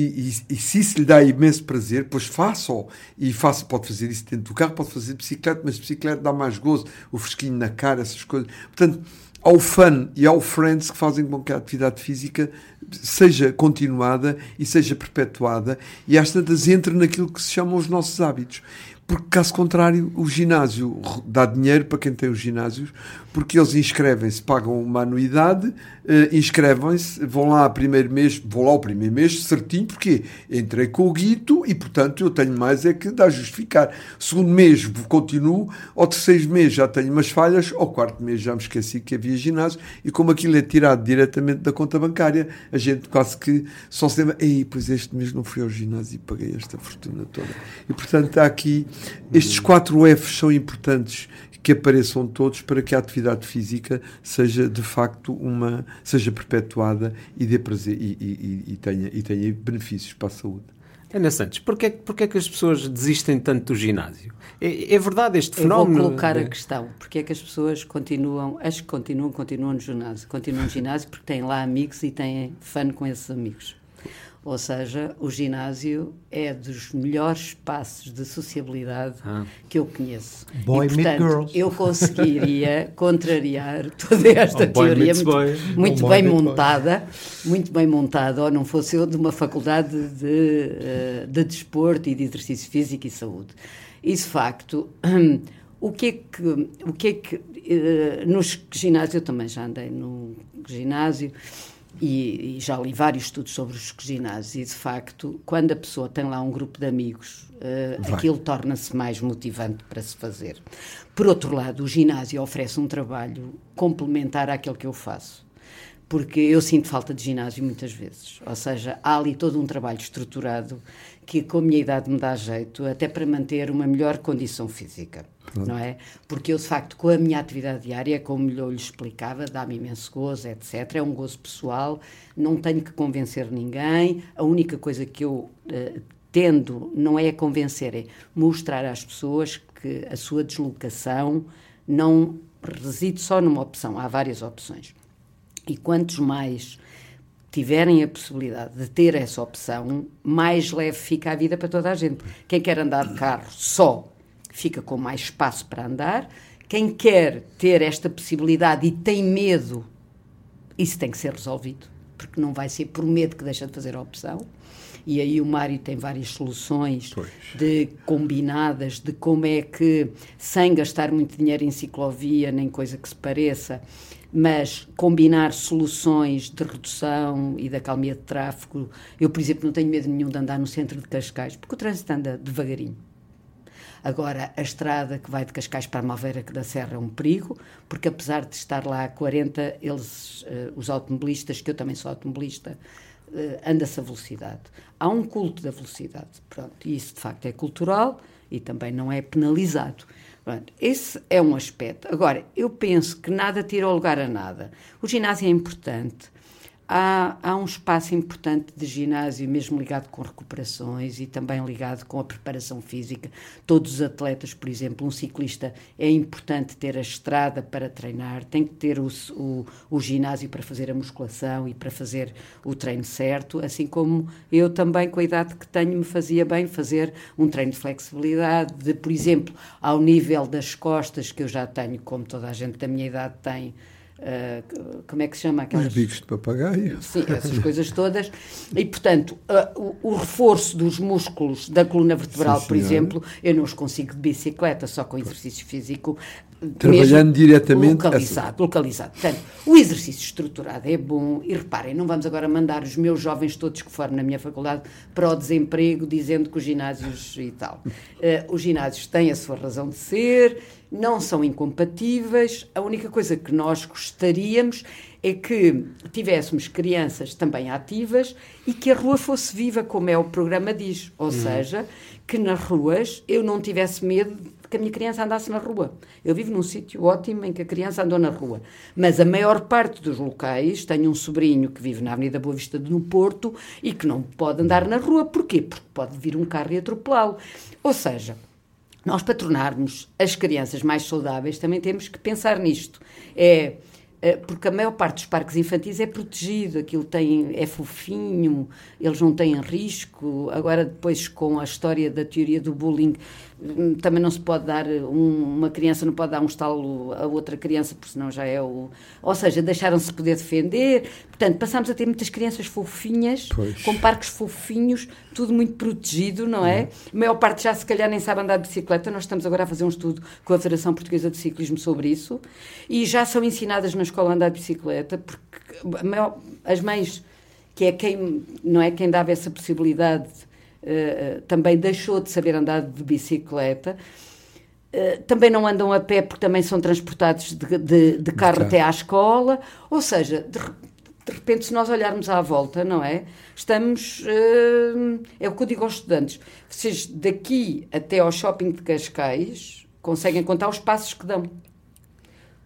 Speaker 2: e, e, se isso lhe dá imenso prazer, pois faça-o e faça, pode fazer isso dentro do carro, pode fazer bicicleta, mas bicicleta dá mais gozo, o fresquinho na cara, essas coisas. Portanto, ao fun e ao friends que fazem com que a atividade física seja continuada e seja perpetuada e às tantas entre naquilo que se chamam os nossos hábitos. Porque, caso contrário, o ginásio dá dinheiro para quem tem os ginásios, porque eles inscrevem-se, pagam uma anuidade, uh, inscrevem-se, vão lá primeiro mês, vou lá o primeiro mês certinho, porque entrei com o guito e, portanto, eu tenho mais é que dá a justificar. Segundo mês continuo, ao terceiro mês já tenho umas falhas, ao quarto mês já me esqueci que havia ginásio, e como aquilo é tirado diretamente da conta bancária, a gente quase que só se lembra, ei, pois este mês não fui ao ginásio e paguei esta fortuna toda. E, portanto, há aqui, estes quatro Fs são importantes que apareçam todos para que a atividade física seja de facto uma seja perpetuada e dê prazer e, e, e tenha, e tenha benefícios para a saúde.
Speaker 1: Ana Santos, porquê, porquê é que as pessoas desistem tanto do ginásio? É, é verdade este fenómeno?
Speaker 3: Eu vou colocar a questão. Porquê é que as pessoas continuam, as que continuam, continuam no ginásio? Continuam no ginásio porque têm lá amigos e têm fã com esses amigos. Ou seja, o ginásio é dos melhores espaços de sociabilidade ah. que eu conheço.
Speaker 4: Boy
Speaker 3: e, portanto,
Speaker 4: girls.
Speaker 3: eu conseguiria contrariar toda esta oh, teoria muito, muito oh, bem montada, boy. muito bem montada, ou não fosse eu de uma faculdade de, eh, de desporto e de exercício físico e saúde. Isso, facto, o que é que, o que, é que uh, nos ginásios, eu também já andei no ginásio, e, e, já li vários estudos sobre os ginásios e, de facto, quando a pessoa tem lá um grupo de amigos, uh, aquilo torna-se mais motivante para se fazer. Por outro lado, o ginásio oferece um trabalho complementar àquele que eu faço. porque eu sinto falta de ginásio muitas vezes. Ou seja, há ali todo um trabalho estruturado que com a minha idade me dá jeito, até para manter uma melhor condição física, Pronto. não é? Porque eu, de facto, com a minha atividade diária, como eu lhe explicava, dá-me imenso gozo, etc. É um gozo pessoal, não tenho que convencer ninguém, a única coisa que eu uh, tendo não é convencer, é mostrar às pessoas que a sua deslocação não reside só numa opção, há várias opções. E quantos mais tiverem a possibilidade de ter essa opção, mais leve fica a vida para toda a gente. Quem quer andar de carro só fica com mais espaço para andar. Quem quer ter esta possibilidade e tem medo, isso tem que ser resolvido, porque não vai ser por medo que deixa de fazer a opção. E aí o Mário tem várias soluções pois. de combinadas de como é que, sem gastar muito dinheiro em ciclovia, nem coisa que se pareça, mas combinar soluções de redução e da calmia de tráfego. Eu, por exemplo, não tenho medo nenhum de andar no centro de Cascais, porque o trânsito anda devagarinho. Agora, a estrada que vai de Cascais para a Malveira da Serra é um perigo, porque apesar de estar lá a 40, eles, uh, os automobilistas, que eu também sou automobilista, uh, anda-se a velocidade. Há um culto da velocidade, pronto, e isso de facto é cultural e também não é penalizado. Pronto, esse é um aspecto. Agora, eu penso que nada tira o lugar a nada. O ginásio é importante, há, há um espaço importante de ginásio, mesmo ligado com recuperações e também ligado com a preparação física. Todos os atletas, por exemplo, um ciclista, é importante ter a estrada para treinar, tem que ter o, o, o ginásio para fazer a musculação e para fazer o treino certo, assim como eu também, com a idade que tenho, me fazia bem fazer um treino de flexibilidade, de, por exemplo, ao nível das costas, que eu já tenho, como toda a gente da minha idade tem, Uh, como é que se chama
Speaker 2: aquelas... Os bicos de papagaio.
Speaker 3: Sim, essas coisas todas. E, portanto, uh, o, o, reforço dos músculos da coluna vertebral, Sim, por exemplo, eu não os consigo de bicicleta, só com exercício físico.
Speaker 2: Trabalhando diretamente.
Speaker 3: Localizado, essa... localizado. Portanto, o exercício estruturado é bom. E reparem, não vamos agora mandar os meus jovens todos que foram na minha faculdade para o desemprego, dizendo que os ginásios e tal. Uh, os ginásios têm a sua razão de ser não são incompatíveis. A única coisa que nós gostaríamos é que tivéssemos crianças também ativas e que a rua fosse viva, como é o programa diz. Ou hum. seja, que nas ruas eu não tivesse medo de que a minha criança andasse na rua. Eu vivo num sítio ótimo em que a criança andou na rua. Mas a maior parte dos locais, tenho um sobrinho que vive na Avenida Boa Vista no Porto e que não pode andar na rua. Porquê? Porque pode vir um carro e atropelá-lo. Ou seja, nós, para tornarmos as crianças mais saudáveis, também temos que pensar nisto. É, é porque a maior parte dos parques infantis é protegido, aquilo tem, é fofinho, eles não têm risco. Agora, depois, com a história da teoria do bullying, também não se pode dar, um, uma criança não pode dar um estalo a outra criança, porque senão já é o. Ou seja, deixaram-se poder defender. Portanto, passámos a ter muitas crianças fofinhas, pois. com parques fofinhos, tudo muito protegido, não é? Uhum. A maior parte já se calhar nem sabe andar de bicicleta. Nós estamos agora a fazer um estudo com a Federação Portuguesa de Ciclismo sobre isso e já são ensinadas na escola a andar de bicicleta, porque maior, as mães, que é quem, não é quem dava essa possibilidade uh, também deixou de saber andar de bicicleta. Uh, também não andam a pé porque também são transportados de, de, de carro até à escola. Ou seja, de, de, repente, se nós olharmos à volta, não é? Estamos. Uh, é o que eu digo aos estudantes. Vocês, daqui até ao shopping de Cascais, conseguem contar os passos que dão.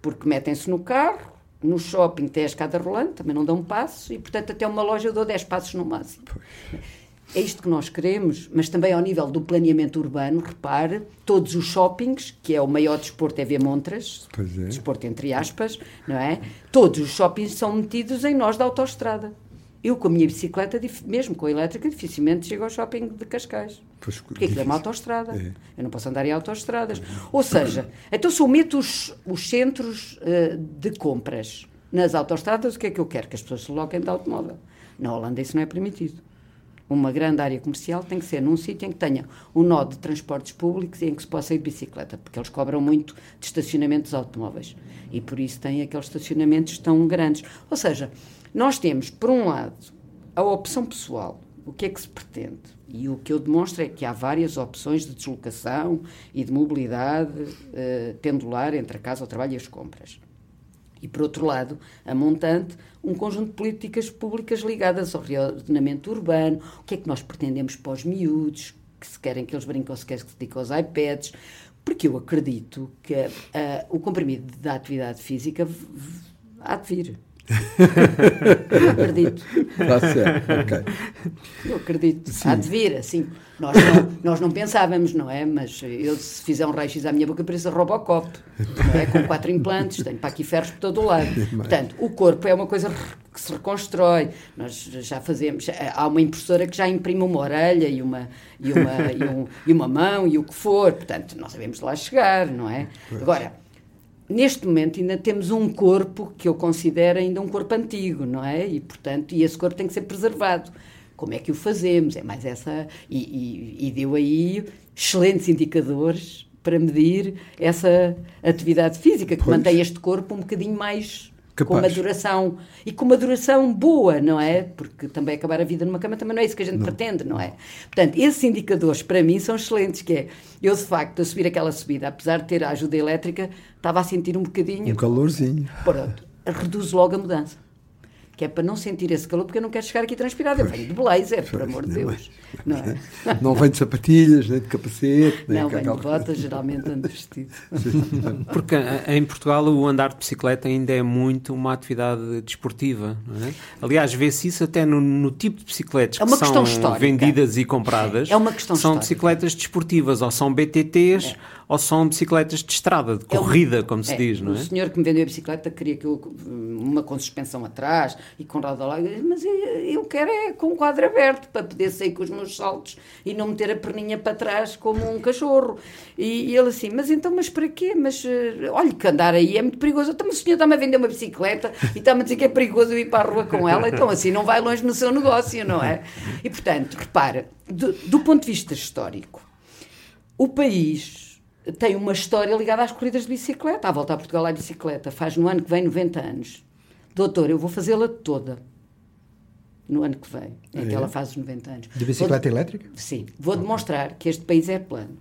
Speaker 3: Porque metem-se no carro, no shopping tem a escada rolante, também não dão passos, e portanto, até uma loja eu dou 10 passos no máximo. Pois. É isto que nós queremos, mas também ao nível do planeamento urbano, repare, todos os shoppings, que é o maior desporto é ver montras, é. desporto entre aspas, não é? Todos os shoppings são metidos em nós da autoestrada. Eu, com a minha bicicleta, mesmo com a elétrica, dificilmente chego ao shopping de Cascais. Pois, porque aquilo é uma autoestrada. É. Eu não posso andar em autoestradas. Ou seja, então se eu meto os, os centros uh, de compras nas autoestradas, o que é que eu quero? Que as pessoas se loquem de automóvel. Na Holanda isso não é permitido uma grande área comercial tem que ser num sítio em que tenha um nó de transportes públicos e em que se possa ir de bicicleta, porque eles cobram muito de estacionamentos automóveis. E por isso têm aqueles estacionamentos tão grandes. Ou seja, nós temos, por um lado, a opção pessoal, o que é que se pretende? E o que eu demonstro é que há várias opções de deslocação e de mobilidade uh, pendular entre a casa, o trabalho e as compras. E, por outro lado, a montante, um conjunto de políticas públicas ligadas ao reordenamento urbano, o que é que nós pretendemos para os miúdos, que se querem que eles brinquem ou se querem que se dediquem aos iPads, porque eu acredito que uh, o comprimido da atividade física há de vir. acredito.
Speaker 2: Está certo, ok.
Speaker 3: Eu acredito. Sim. Há de vir, assim. Nós não, nós não pensávamos, não é? Mas eu, se fizer um raio-x à minha boca, pareço Robocop, não é? Com quatro implantes, tenho para aqui ferros por todo o lado. Portanto, o corpo é uma coisa que se reconstrói. Nós já fazemos. Há uma impressora que já imprime uma orelha e uma, e uma, e um, e uma mão e o que for. Portanto, nós sabemos lá chegar, não é? Agora neste momento ainda temos um corpo que eu considero ainda um corpo antigo, não é? E, portanto, e esse corpo tem que ser preservado. Como é que o fazemos? É mais essa. E, e, e deu aí excelentes indicadores para medir essa atividade física, que pois. mantém este corpo um bocadinho mais Capaz. com uma duração e com uma duração boa, não é? Porque também acabar a vida numa cama também não é isso que a gente não. pretende, não é? Portanto, esses indicadores para mim são excelentes, que é, eu de facto a subir aquela subida, apesar de ter a ajuda elétrica, estava a sentir um bocadinho...
Speaker 2: Um calorzinho.
Speaker 3: Pronto, reduz logo a mudança que é para não sentir esse calor, porque eu não quero chegar aqui transpirado. Eu venho de blazer, por amor de Deus.
Speaker 2: Não, é? não vem de sapatilhas, nem de capacete.
Speaker 3: Nem não, venho de botas, geralmente ando vestido.
Speaker 1: Porque em Portugal o andar de bicicleta ainda é muito uma atividade desportiva. É? Aliás, vê-se isso até no, no, tipo de bicicletas é que são histórica. vendidas e compradas.
Speaker 3: É uma questão
Speaker 1: São
Speaker 3: histórica.
Speaker 1: bicicletas desportivas, ou são BTTs, é ou são bicicletas de estrada, de é corrida, como se é, diz, não é?
Speaker 3: O senhor que me vendeu a bicicleta queria que eu, uma com suspensão atrás e com roda lá, mas eu, quero é com o quadro aberto para poder sair com os meus saltos e não meter a perninha para trás como um cachorro. E, e ele assim, mas então, mas para quê? Mas uh, olha que andar aí é muito perigoso. Então, o senhor está-me a vender uma bicicleta e está-me a dizer que é perigoso eu ir para a rua com ela, então assim não vai longe no seu negócio, não é? E portanto, repara, do, do ponto de vista histórico, o país tem uma história ligada às corridas de bicicleta. À volta a Portugal à bicicleta. Faz no ano que vem 90 anos. Doutor, eu vou fazê-la toda. No ano que vem, em que é? ela faz os 90 anos.
Speaker 4: De bicicleta vou, elétrica?
Speaker 3: Sim. Vou demonstrar que este país é plano.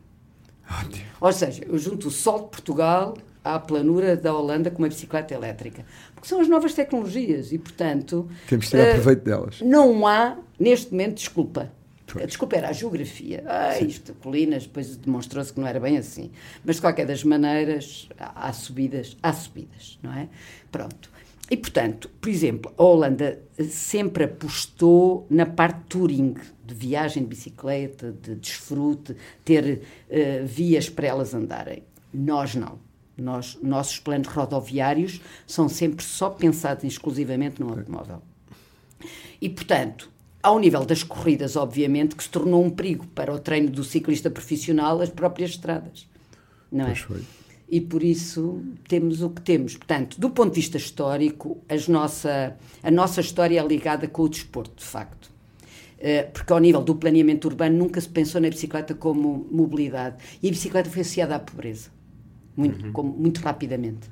Speaker 3: Ótimo. Ou seja, eu junto o sol de Portugal à planura da Holanda com uma bicicleta elétrica. Porque são as novas tecnologias e, portanto.
Speaker 2: Temos que tirar uh, proveito delas.
Speaker 3: Não há, neste momento, desculpa. Pois. Desculpa, era a geografia. Ah, isto, colinas, depois demonstrou-se que não era bem assim. Mas, de qualquer das maneiras, há subidas, há subidas, não é? Pronto. E, portanto, por exemplo, a Holanda sempre apostou na parte touring, de viagem de bicicleta, de desfrute, ter uh, vias para elas andarem. Nós não. Nós, nossos planos rodoviários são sempre só pensados exclusivamente no automóvel. E, portanto, ao nível das corridas, obviamente, que se tornou um perigo para o treino do ciclista profissional as próprias estradas. Não é?
Speaker 2: Pois foi.
Speaker 3: E por isso temos o que temos. Portanto, do ponto de vista histórico, nossa, a nossa história é ligada com o desporto, de facto. Eh, porque ao nível do planeamento urbano nunca se pensou na bicicleta como mobilidade. E a bicicleta foi associada à pobreza, muito, uhum. como, muito rapidamente.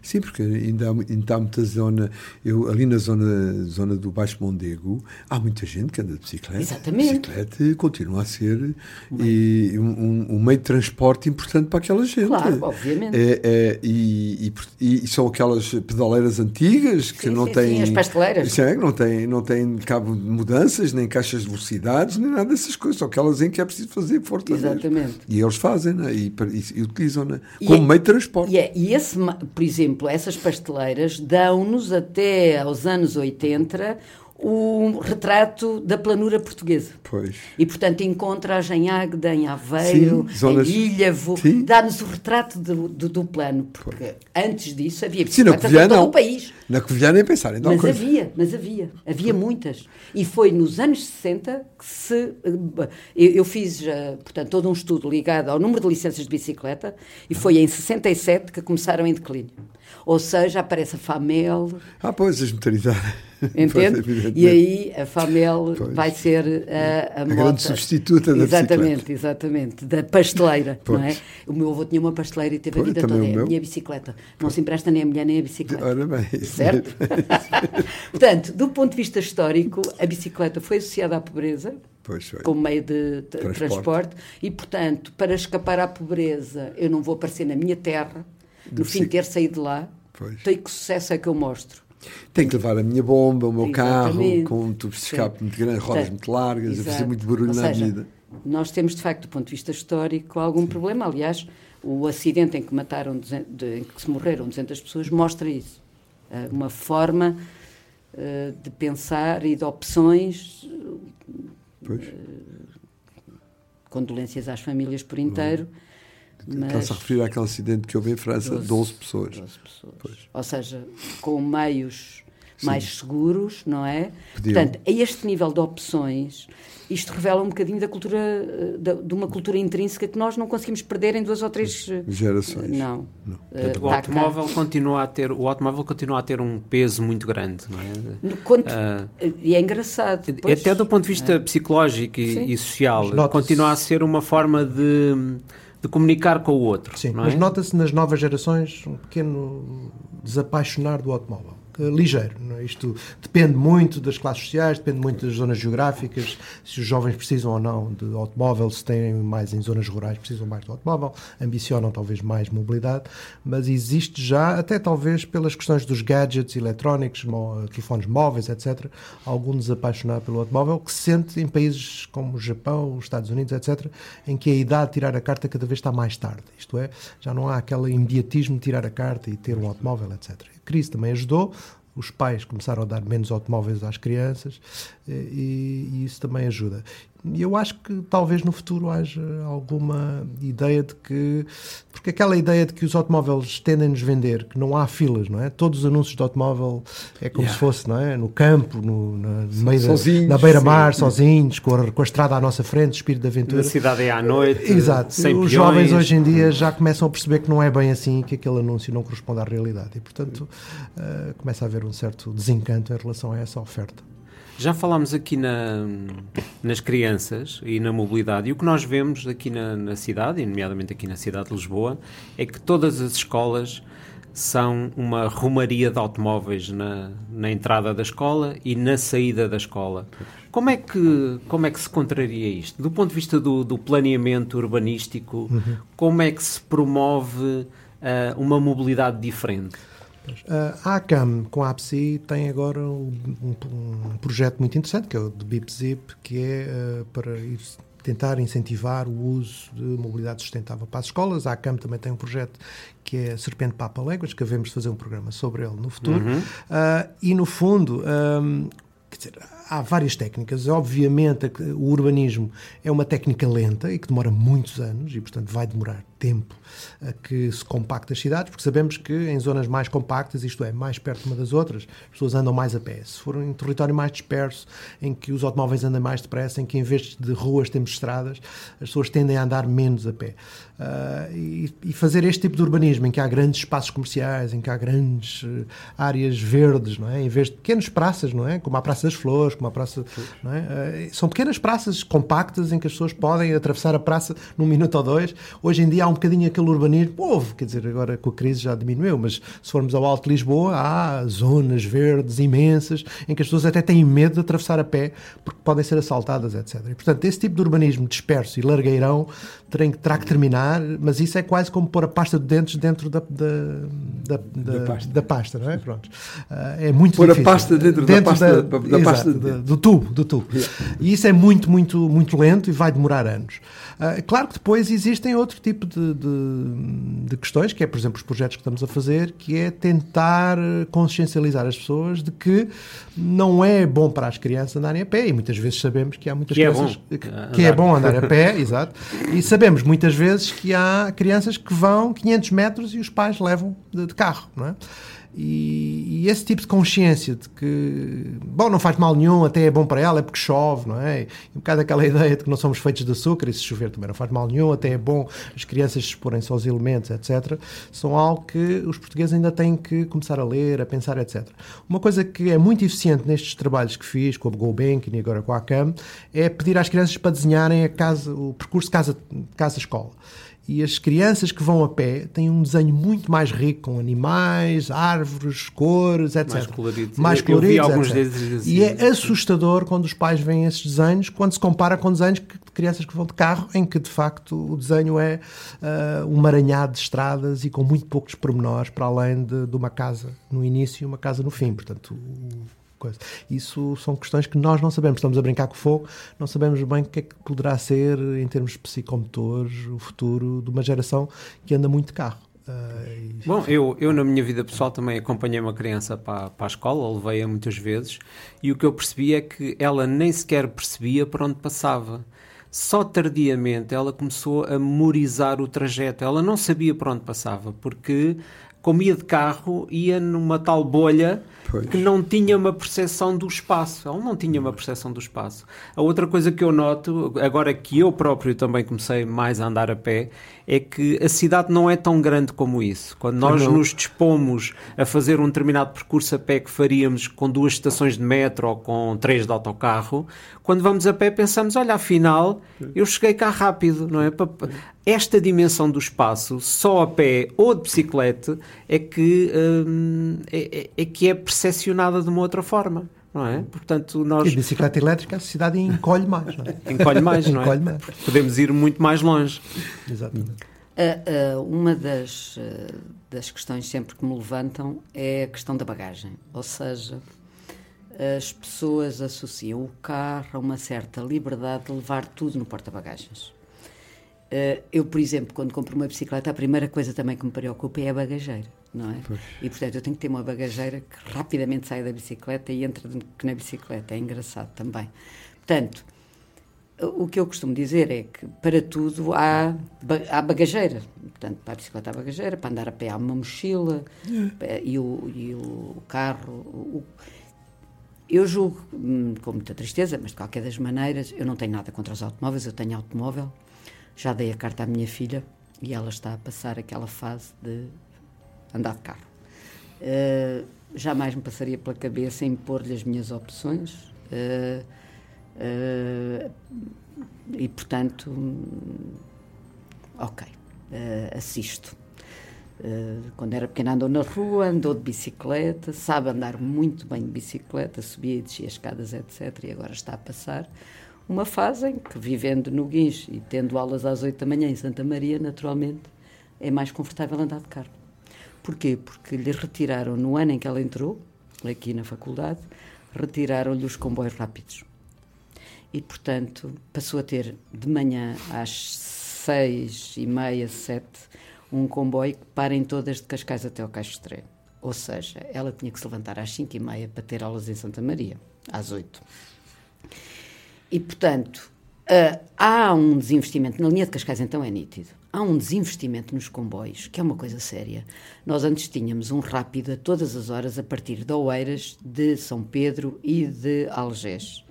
Speaker 2: Sim, porque ainda há, ainda há muita zona. Eu, ali na zona, zona do Baixo Mondego, há muita gente que anda de bicicleta.
Speaker 3: Exatamente.
Speaker 2: Bicicleta continua a ser e, um, um, meio de transporte importante para aquela gente.
Speaker 3: Claro, obviamente.
Speaker 2: É, é, e, e, e, são aquelas pedaleiras antigas que
Speaker 3: sim,
Speaker 2: não
Speaker 3: sim,
Speaker 2: têm.
Speaker 3: Sim, as pasteleiras.
Speaker 2: É, não têm, não têm cabo de mudanças, nem caixas de velocidades, nem nada dessas coisas. São aquelas em que é preciso fazer fortaleza.
Speaker 3: Exatamente.
Speaker 2: E eles fazem né? e, e, e utilizam-na como é, meio de transporte.
Speaker 3: É, e esse, por exemplo, exemplo, essas pasteleiras dão-nos até aos anos 80 o retrato da planura portuguesa.
Speaker 2: Pois.
Speaker 3: E, portanto, encontra em Águeda, em Aveiro, sim, zonas... em Ilhavo, dá-nos o retrato do, do, do plano, porque pois. antes disso havia bicicletas em todo o país.
Speaker 2: Na Covilhã nem pensar, então
Speaker 3: Mas coisa. havia, mas havia, havia muitas. E foi nos anos 60 que se... Eu, eu fiz, eh, portanto, todo um estudo ligado ao número de licenças de bicicleta e foi em 67 que começaram em declínio. Ou seja, aparece a FAMEL.
Speaker 2: Ah, pois, as motoridades.
Speaker 3: Entende? Pois, e aí a FAMEL pois. vai ser a, a, a
Speaker 2: grande substituta da
Speaker 3: Exatamente, exatamente. Da pasteleira, pois. não é? O meu avô tinha uma pasteleira e teve a vida toda. É a minha bicicleta. Não se empresta nem a mulher nem a bicicleta.
Speaker 2: Ora bem.
Speaker 3: Certo? Portanto, do ponto de vista histórico, a bicicleta foi associada à pobreza. como meio de transporte. transporte. e portanto para escapar à pobreza eu não vou aparecer na minha terra no fim ter saído de lá,
Speaker 2: Pois.
Speaker 3: Tem que sucesso é que eu mostro?
Speaker 2: Tenho que levar a minha bomba, o meu
Speaker 3: Exatamente.
Speaker 2: carro, com tubos de escape
Speaker 3: Sim.
Speaker 2: muito grandes, rodas muito largas, a fazer
Speaker 3: exato.
Speaker 2: muito barulho
Speaker 3: Ou
Speaker 2: na
Speaker 3: seja,
Speaker 2: avenida.
Speaker 3: Nós temos, de facto, do ponto de vista histórico, algum problema. Aliás, o acidente em que mataram, 200 de- em que se morreram 200 pessoas mostra isso. Eh, Uma forma eh, de pensar e de opções,
Speaker 2: Pois.
Speaker 3: condolências às famílias por inteiro, mas
Speaker 2: Está-se a referir àquele acidente que houve em França, 12,
Speaker 3: 12
Speaker 2: pessoas.
Speaker 3: 12 pessoas. Ou seja, com meios mais seguros, não é? Portanto, a este nível de opções, isto revela um bocadinho da cultura, de uma cultura intrínseca que nós não conseguimos perder em duas ou três. eh,
Speaker 2: Gerações.
Speaker 3: Não. Eh,
Speaker 1: Portanto, o
Speaker 3: tá cá.
Speaker 1: automóvel continua a ter o automóvel continua a ter um peso muito grande, não é?
Speaker 3: No- quando-
Speaker 1: Ah,
Speaker 3: e é engraçado. depois-
Speaker 1: Até do ponto de vista psicológico e,
Speaker 3: Sim.
Speaker 1: e social, continua a ser uma forma de, de comunicar com o outro.
Speaker 4: Sim, mas
Speaker 1: é?
Speaker 4: nota-se nas novas gerações um pequeno desapaixonar do automóvel. Eh, Ligeiro, é? isto depende muito das classes sociais, depende muito das zonas geográficas, se os jovens precisam ou não de automóvel, se têm mais em zonas rurais, precisam mais de automóvel, ambicionam talvez mais mobilidade, mas existe já, até talvez pelas questões dos gadgets eletrónicos, mo- telefones móveis, etc., algum desapaixonar pelo automóvel que se sente em países como o Japão, os Estados Unidos, etc., em que a idade de tirar a carta cada vez está mais tarde. Isto é, já não há aquele imediatismo de tirar a carta e ter um automóvel, etc. Crise também ajudou. Os pais começaram a dar menos automóveis às crianças e, e isso também ajuda. E eu acho que talvez no futuro haja alguma ideia de que. Porque aquela ideia de que os automóveis tendem a nos vender, que não há filas, não é? Todos os anúncios de automóvel é como se fosse, não é? No campo, no, na, meio da, na beira-mar, sozinhos, com a, com a estrada à nossa frente, espírito de aventura.
Speaker 1: Na cidade é à noite,
Speaker 4: Exato.
Speaker 1: sem
Speaker 4: Os
Speaker 1: peões.
Speaker 4: jovens hoje em dia já começam a perceber que não é bem assim, que aquele anúncio não corresponde à realidade. E, portanto, eh, começa a haver um certo desencanto em relação a essa oferta.
Speaker 1: Já falámos aqui na- nas crianças e na mobilidade, e o que nós vemos aqui na, na cidade, e nomeadamente aqui na cidade de Lisboa, é que todas as escolas são uma romaria de automóveis na, na entrada da escola e na saída da escola. Como é que, como é que se contraria isto? Do ponto de vista do, do planeamento urbanístico, como é que se promove ah, uma mobilidade diferente?
Speaker 4: Uh, a ACAM, com a APSI, tem agora um, um- projeto muito interessante, que é o do BIPZIP, que é uh, para ir tentar incentivar o uso de mobilidade sustentável para as escolas. A ACAM também tem um projeto que é Serpente Papa Léguas, que havemos de fazer um programa sobre ele no futuro. Uh, e, no fundo, um, dizer, há várias técnicas. Obviamente, o urbanismo é uma técnica lenta e que demora muitos anos e, portanto, vai demorar tempo a que se compacte as cidades, porque sabemos que em zonas mais compactas, isto é, mais perto uma das outras, as pessoas andam mais a pé. Se for em território mais disperso, em que os automóveis andam mais depressa, em que em vez de ruas temos estradas, as pessoas tendem a andar menos a pé. Ah, e, e fazer este tipo de urbanismo, em que há grandes espaços comerciais, em que há grandes eh, áreas verdes, não é? em vez de pequenas praças, não é? como a Praça das Flores, como a Praça. Não é? Ah, são pequenas praças compactas em que as pessoas podem atravessar a praça num minuto ou dois. Hoje em dia há um bocadinho aquele urbanismo, houve, quer dizer, agora com a crise já diminuiu, mas se formos ao Alto de Lisboa, há zonas verdes imensas em que as pessoas até têm medo de atravessar a pé porque podem ser assaltadas, etc. E, portanto, esse tipo de urbanismo disperso e largueirão terá, terá que terminar, mas isso é quase como pôr a pasta de dentes dentro da, da, da, da,
Speaker 2: Da pasta.
Speaker 4: da pasta, não é? Pronto. Ah, é muito
Speaker 2: Pôr a
Speaker 4: difícil.
Speaker 2: pasta dentro da pasta- da
Speaker 4: exato,
Speaker 2: pasta de
Speaker 4: da-
Speaker 2: dentro.
Speaker 4: do tubo, do tubo. E isso é muito, muito, muito lento e vai demorar anos. Ah, claro que depois existem outro tipo de, de, de questões, que é, por exemplo, os projetos que estamos a fazer, que é tentar consciencializar as pessoas de que não é bom para as crianças andarem a pé, e muitas vezes sabemos que há muitas
Speaker 1: Que é
Speaker 4: crianças
Speaker 1: bom,
Speaker 4: que,
Speaker 1: ah,
Speaker 4: que é bom andar a pé, exato, e sabemos muitas vezes que há crianças que vão 500 metros e os pais levam de, de carro, não é? E, e esse tipo de consciência de que, bom, não faz mal nenhum, até é bom para ela, é porque chove, não é? E um bocado aquela ideia de que não somos feitos de açúcar e se chover também não faz mal nenhum, até é bom as crianças exporem-se aos elementos, etc. São algo que os portugueses ainda têm que começar a ler, a pensar, etc. Uma coisa que é muito eficiente nestes trabalhos que fiz com a GoBank e agora com a CAM é pedir às crianças para desenharem a casa, o percurso casa-escola. Casa -escola. E as crianças que vão a pé têm um desenho muito mais rico, com animais, árvores, cores, etc.
Speaker 1: Mais coloridos.
Speaker 4: Mais
Speaker 1: Eu- eu vi
Speaker 4: coloridos,
Speaker 1: alguns assim.
Speaker 4: E é assustador quando os pais veem esses desenhos, quando se compara com desenhos que, crianças que vão de carro, em que de facto o desenho é uh, um maranhado de estradas e com muito poucos pormenores, para além de, de uma casa no início e uma casa no fim. Portanto, coisa. Isso são questões que nós não sabemos. Estamos a brincar com fogo, não sabemos bem o que é que poderá ser, em termos psicomotores, o futuro de uma geração que anda muito de carro.
Speaker 1: Uh, Bom, eu, eu na minha vida pessoal também acompanhei uma criança para, para a escola, levei-a muitas vezes, e o que eu percebi é que ela nem sequer percebia por onde passava. Só tardiamente ela começou a memorizar o trajeto. Ela não sabia por onde passava, porque como ia de carro, ia numa tal bolha Pois. que não tinha uma percepção do espaço. Ele não tinha uma percepção do espaço. A outra coisa que eu noto, agora que eu próprio também comecei mais a andar a pé, é que a cidade não é tão grande como isso. Quando nós nos dispomos a fazer um determinado percurso a pé que faríamos com duas estações de metro ou com três de autocarro, quando vamos a pé pensamos, olha, afinal, eu cheguei cá rápido, não é? Esta dimensão do espaço, só a pé ou de bicicleta, é que, hum, é, é, é que é percepcionada de uma outra forma. Não é? Portanto, nós...
Speaker 4: E bicicleta elétrica a cidade encolhe mais, não é?
Speaker 1: Encolhe mais, não é? Encolhe mais. Podemos ir muito mais longe.
Speaker 3: Exatamente. Uh, uh, uma das, uh, das questões sempre que me levantam é a questão da bagagem. Ou seja, as pessoas associam o carro a uma certa liberdade de levar tudo no porta-bagagens. Eu, por exemplo, quando compro uma bicicleta, a primeira coisa também que me preocupa é a bagageira não é? Pois. E portanto eu tenho que ter uma bagageira que rapidamente saia da bicicleta e entre na bicicleta. É engraçado também. Portanto, o que eu costumo dizer é que para tudo há, há bagageira. Portanto, para a bicicleta há bagageira, para andar a pé há uma mochila é. e, o, e o carro. O, eu julgo, hum, com muita tristeza, mas de qualquer das maneiras, eu não tenho nada contra os automóveis, eu tenho automóvel. Já dei a carta à minha filha e ela está a passar aquela fase de andar de carro. Uh, jamais me passaria pela cabeça impor-lhe as minhas opções uh, uh, e, portanto, ok, assisto. quando era pequena andou na rua, andou de bicicleta, sabe andar muito bem de bicicleta, subia e descia escadas, etc. E agora está a passar uma fase em que, vivendo no Guincho e tendo aulas às 8 da manhã em Santa Maria, naturalmente, é mais confortável andar de carro. Porquê? Porque lhe retiraram, no ano em que ela entrou, aqui na faculdade, retiraram-lhe os comboios rápidos. E, portanto, passou a ter de manhã às seis e meia, sete, um comboio que para em todas de Cascais até ao Caixo. Ou seja, ela tinha que se levantar às cinco e meia para ter aulas em Santa Maria, às oito. E, portanto, uh, há um desinvestimento. Na linha de Cascais, então, é nítido há um desinvestimento nos comboios, que é uma coisa séria. Nós antes tínhamos um rápido a todas as horas a partir de Oeiras, de São Pedro e de Algés.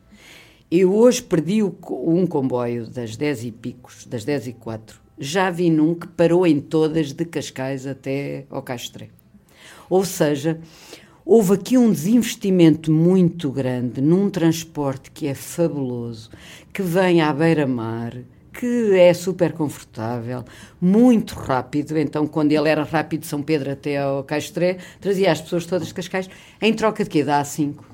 Speaker 3: Eu hoje perdi um comboio das 10 e picos, das 10 e 4. Já vi num que parou em todas de Cascais até ao Castre. Ou seja, houve aqui um desinvestimento muito grande num transporte que é fabuloso, que vem à beira-mar, que é super confortável, muito rápido. Então, quando ele era rápido de São Pedro até ao Caixotré, trazia as pessoas todas de Cascais em troca de quê? Dá cinco,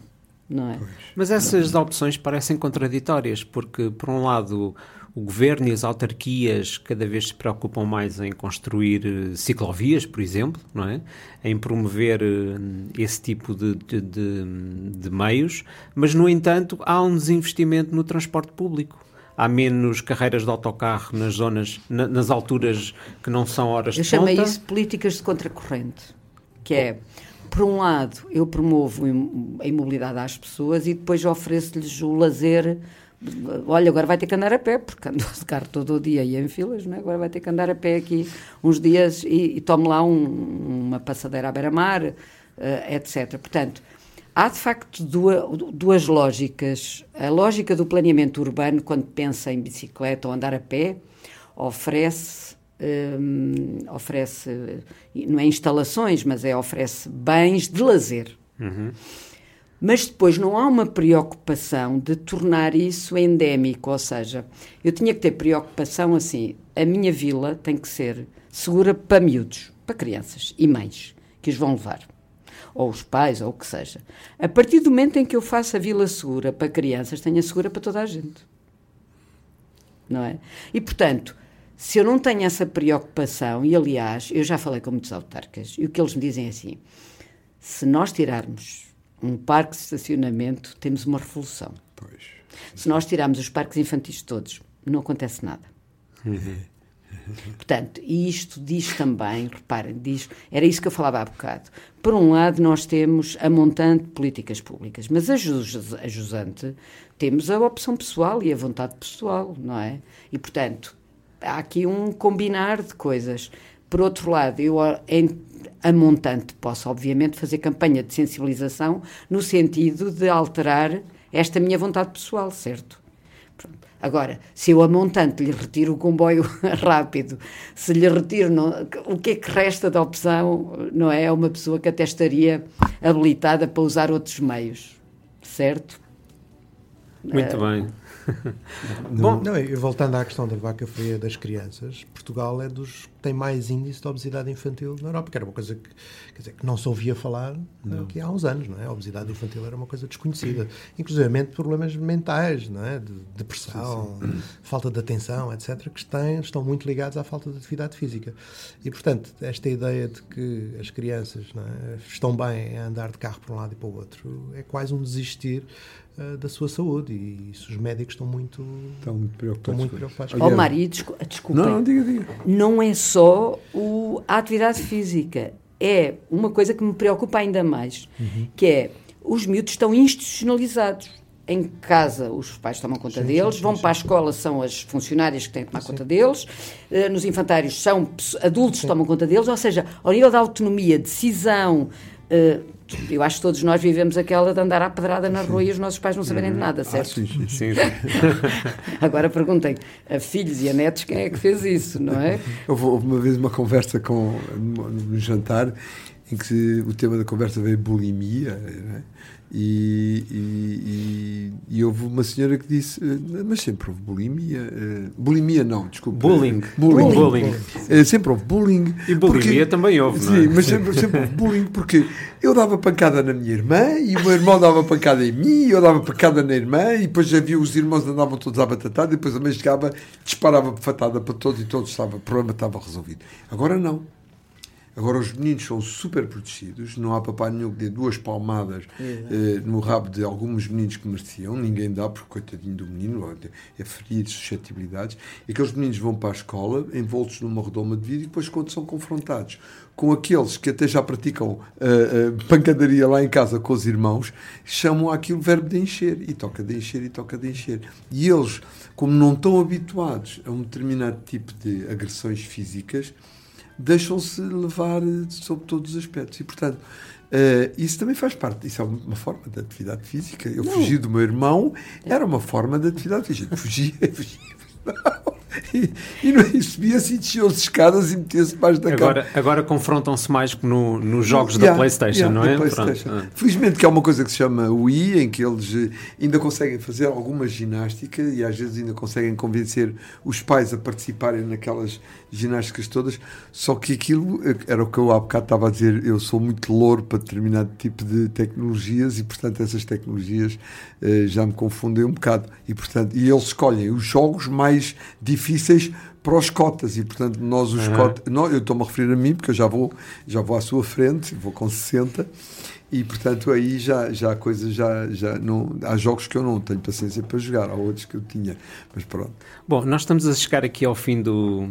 Speaker 3: não é?
Speaker 1: Mas essas opções parecem contraditórias, porque, por um lado, o governo e as autarquias cada vez se preocupam mais em construir eh, ciclovias, por exemplo, não é? em promover eh, esse tipo de, de, de, de meios, mas, no entanto, há um desinvestimento no transporte público há menos carreiras de autocarro nas zonas, na, nas alturas que não são horas
Speaker 3: eu
Speaker 1: de
Speaker 3: ponta. Eu chamei isso políticas de contracorrente, que é, por um lado, eu promovo a imobilidade às pessoas e depois ofereço-lhes o lazer olha, agora vai ter que andar a pé, porque ando de carro todo o dia e em filas, não é? agora vai ter que andar a pé aqui uns dias e, e tome lá um, uma passadeira à beira-mar, uh, etc. Portanto, Há, de facto, duas, duas lógicas. A lógica do planeamento urbano, quando pensa em bicicleta ou andar a pé, oferece, hum, oferece não é instalações, mas é oferece bens de lazer. Uhum. Mas depois não há uma preocupação de tornar isso endémico, ou seja, eu tinha que ter preocupação assim, a minha vila tem que ser segura para miúdos, para crianças e mães que os vão levar ou os pais, ou o que seja. A partir do momento em que eu faço a vila segura para crianças, tenho a segura para toda a gente. não é? E, portanto, se eu não tenho essa preocupação, e aliás, eu já falei com muitos autarcas, e o que eles me dizem é assim: se nós tirarmos um parque de estacionamento, temos uma revolução.
Speaker 2: Pois.
Speaker 3: Se nós tirarmos os parques infantis todos, não acontece nada. Portanto, e isto diz também, reparem, diz, era isso que eu falava há bocado. Por um lado, nós temos a montante de políticas públicas, mas a, jus, a jusante temos a opção pessoal e a vontade pessoal, não é? E, portanto, há aqui um combinar de coisas. Por outro lado, eu em, a montante posso, obviamente, fazer campanha de sensibilização no sentido de alterar esta minha vontade pessoal, certo? Agora, se eu a montante lhe retiro o comboio rápido, se lhe retiro, não, o que é que resta da opção, não é? É uma pessoa que até estaria habilitada para usar outros meios, certo?
Speaker 1: Muito uh, bem.
Speaker 4: Bom, não, voltando à questão da vaca fria das crianças, Portugal é dos que tem mais índice de obesidade infantil na Europa, que era uma coisa que, quer dizer, que não se ouvia falar não. aqui há uns anos, não é? A obesidade infantil era uma coisa desconhecida, inclusive problemas mentais, não é? De depressão, sim, sim. falta de atenção, etc., que têm, estão muito ligados à falta de atividade física. E, portanto, esta ideia de que as crianças é? estão bem a andar de carro para um lado e para o outro é quase um desistir uh, da sua saúde e isso os médicos estão muito,
Speaker 2: estão muito preocupados. Estão
Speaker 3: muito preocupados. Oh, Maria, desculpa.
Speaker 2: Não, não, diga, diga.
Speaker 3: Não é só o, a atividade física. É uma coisa que me preocupa ainda mais, uhum. que é os miúdos estão institucionalizados. Em casa, os pais tomam conta sim, deles, sim, vão sim, para a escola, são as funcionárias que têm que tomar conta deles, uh, nos infantários, são adultos que tomam conta deles, ou seja, ao nível da autonomia, decisão, uh, eu acho que todos nós vivemos aquela de andar à pedrada na rua e os nossos pais não saberem de uhum. nada, certo?
Speaker 2: Ah, sim, sim. sim.
Speaker 3: Agora perguntem a filhos e a netos quem é que fez isso, não é?
Speaker 2: Houve uma vez uma conversa com, num jantar em que o tema da conversa veio bulimia, é? E, e, e, e, houve uma senhora que disse, eh, mas sempre houve bulimia. Uh, bulimia não, desculpa.
Speaker 1: Bullying.
Speaker 2: Bullying.
Speaker 1: bullying. bullying.
Speaker 2: Uh, sempre houve bullying.
Speaker 1: E bulimia porque, também houve,
Speaker 2: sim, não é? mas sempre, sempre houve bullying porque eu dava pancada na minha irmã e o meu irmão dava pancada em mim e eu dava pancada na irmã e depois havia os irmãos andavam todos à batatada e depois a mãe chegava, disparava fatada para todos e todos estava, o problema estava resolvido. Agora não. Agora os meninos são super protegidos, não há papai nenhum que dê duas palmadas eh, no rabo de alguns meninos que mereciam, ninguém dá, porque coitadinho do menino, é ferir suscetibilidades. E aqueles meninos vão para a escola, envoltos numa redoma de vidro, e depois, quando são confrontados com aqueles que até já praticam uh, uh, pancadaria lá em casa com os irmãos, chamam aquilo verbo de encher, e toca de encher, e toca de encher. E eles, como não estão habituados a um determinado tipo de agressões físicas, deixam-se levar sobre todos os aspectos. E, portanto, uh, isso também faz parte. Isso é uma forma de atividade física. Eu não. fugi do meu irmão, era uma forma de atividade física. Fugia, fugia. Não. E, e, e subia-se e descia as escadas e metia-se debaixo da
Speaker 1: agora, cama. Agora confrontam-se mais no, nos jogos yeah, da PlayStation, yeah, não é? PlayStation.
Speaker 2: Felizmente que há uma coisa que se chama Wii, em que eles eh, ainda conseguem fazer alguma ginástica e às vezes ainda conseguem convencer os pais a participarem naquelas ginásticas todas. Só que aquilo eh, era o que eu há bocado estava a dizer, eu sou muito louro para determinado tipo de tecnologias e, portanto, essas tecnologias eh, já me confundem um bocado. E, portanto, e eles escolhem os jogos mais difíceis para os cotas. E portanto nós os uhum. cotas, não, eu estou-me a referir a mim porque eu já vou já vou à sua frente vou com 60 e portanto aí já já coisas já já não há jogos que eu não tenho paciência para jogar há outros que eu tinha mas pronto.
Speaker 1: Bom nós estamos a chegar aqui ao fim do,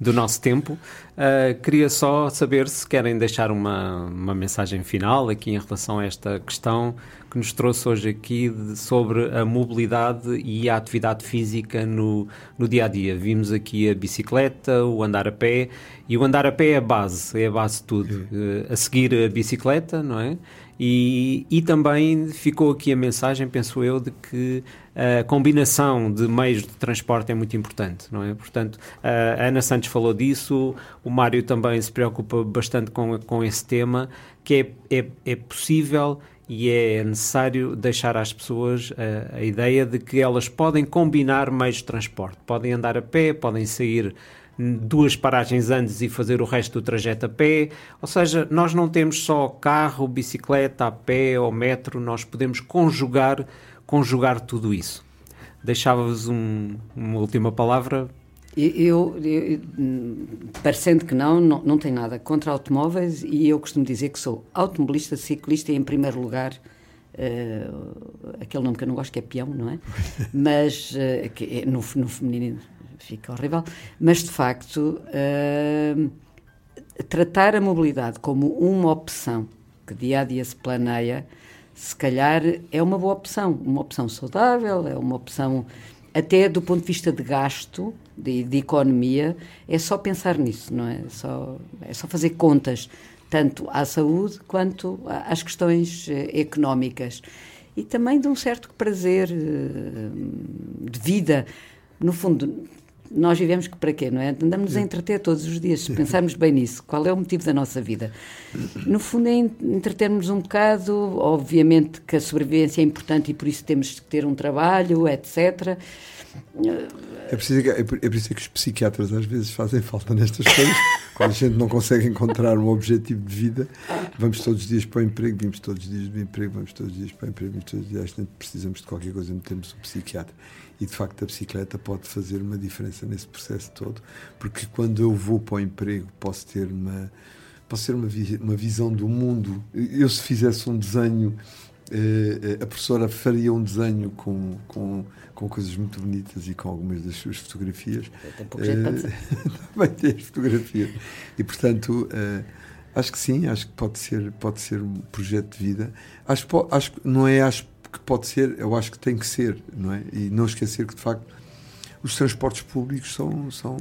Speaker 1: do nosso tempo uh, queria só saber se querem deixar uma uma mensagem final aqui em relação a esta questão que nos trouxe hoje aqui de, sobre a mobilidade e a atividade física no, no dia a dia vimos aqui a bicicleta o andar a pé e o andar a pé é a base, é a base de tudo. Uh, a seguir a bicicleta, não é? E, e também ficou aqui a mensagem, penso eu, de que a combinação de meios de transporte é muito importante, não é? Portanto, a Ana Santos falou disso, o Mário também se preocupa bastante com, com esse tema, que é, é, é possível e é necessário deixar às pessoas a, a, ideia de que elas podem combinar meios de transporte. Podem andar a pé, podem sair duas paragens antes e fazer o resto do trajeto a pé. Ou seja, nós não temos só carro, bicicleta, a pé ou metro, nós podemos conjugar, conjugar tudo isso. deixava-vos um, uma última palavra.
Speaker 3: Eu, eu, eu, parecendo que não, não, não tem nada contra automóveis e eu costumo dizer que sou automobilista, ciclista e, em primeiro lugar, uh, aquele nome que eu não gosto que é peão, não é? Mas uh, que é, no, no feminino fica horrível, mas de facto uh, tratar a mobilidade como uma opção que dia a dia se planeia, se calhar é uma boa opção, uma opção saudável, é uma opção até do ponto de vista de gasto, de, de economia, é só pensar nisso, não é? É só, é só fazer contas, tanto à saúde quanto às questões eh, económicas. E também de um certo prazer eh, de vida. No fundo, nós vivemos que para quê, não é? Andamos a entreter todos os dias, se pensarmos bem nisso. Qual é o motivo da nossa vida? No fundo, é entretermos um bocado, obviamente que a sobrevivência é importante e por isso temos que ter um trabalho, etc.
Speaker 2: É preciso, é, é preciso que os psiquiatras às vezes fazem falta nestas coisas. Quando a gente não consegue encontrar um objetivo de vida, vamos todos os dias para o emprego, vimos todos os dias do emprego, vamos todos os dias para o emprego, vimos todos os dias. Precisamos de qualquer coisa, metemos o psiquiatra e de facto a bicicleta pode fazer uma diferença nesse processo todo, porque quando eu vou para o emprego posso ter uma posso ter uma, uma visão do mundo. Eu se fizesse um desenho eh, eh, a professora faria um desenho com, com, com coisas muito bonitas e com algumas das suas fotografias.
Speaker 3: Tem pouco jeito
Speaker 2: Também tem as fotografias. E, portanto, uh, acho que sim, acho que pode ser, pode ser um projeto de vida. Acho, acho não é acho que pode ser, eu acho que tem que ser, não é? E não esquecer que, de facto, os transportes públicos são, são,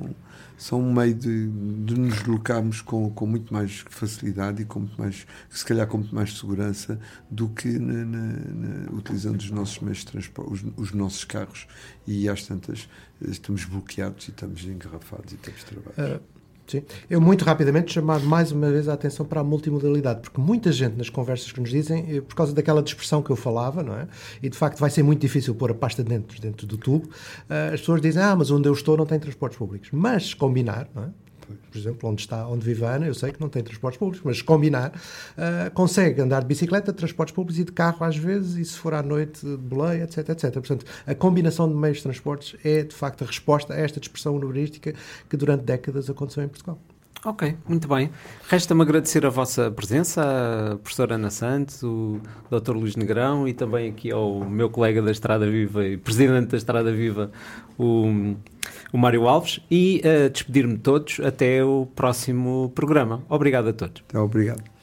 Speaker 2: são um meio de, de nos deslocarmos com, com muito mais facilidade e com muito mais, se calhar com muito mais segurança do que na, na, na, utilizando os nossos meios de transporte, os, os, nossos carros e às tantas estamos bloqueados e estamos engarrafados e temos trabalho. Uh
Speaker 4: Sim. Eu, muito rapidamente, chamar mais uma vez a atenção para a multimodalidade, porque muita gente nas conversas que nos dizem, eh, por causa daquela dispersão que eu falava, não é? E de facto vai ser muito difícil pôr a pasta dentro, dentro do tubo, eh, as pessoas dizem, ah, mas onde eu estou não tem transportes públicos. Mas combinar, não é? Por exemplo, onde está, onde vive a Ana, eu sei que não tem transportes públicos, mas combinar, uh, consegue andar de bicicleta, transportes públicos e de carro às vezes, e se for à noite, de boleia, etc, etc. Portanto, a combinação de meios de transportes é, de facto, a resposta a esta dispersão urbanística que durante décadas aconteceu em Portugal.
Speaker 1: Ok, muito bem. Resta-me agradecer a vossa presença, a professora Ana Santos, o Dr. Luís Negrão e também aqui ao meu colega da Estrada Viva e presidente da Estrada Viva, o, o Mário Alves, e a despedir-me de todos até o próximo programa. Obrigado a todos.
Speaker 2: Obrigado.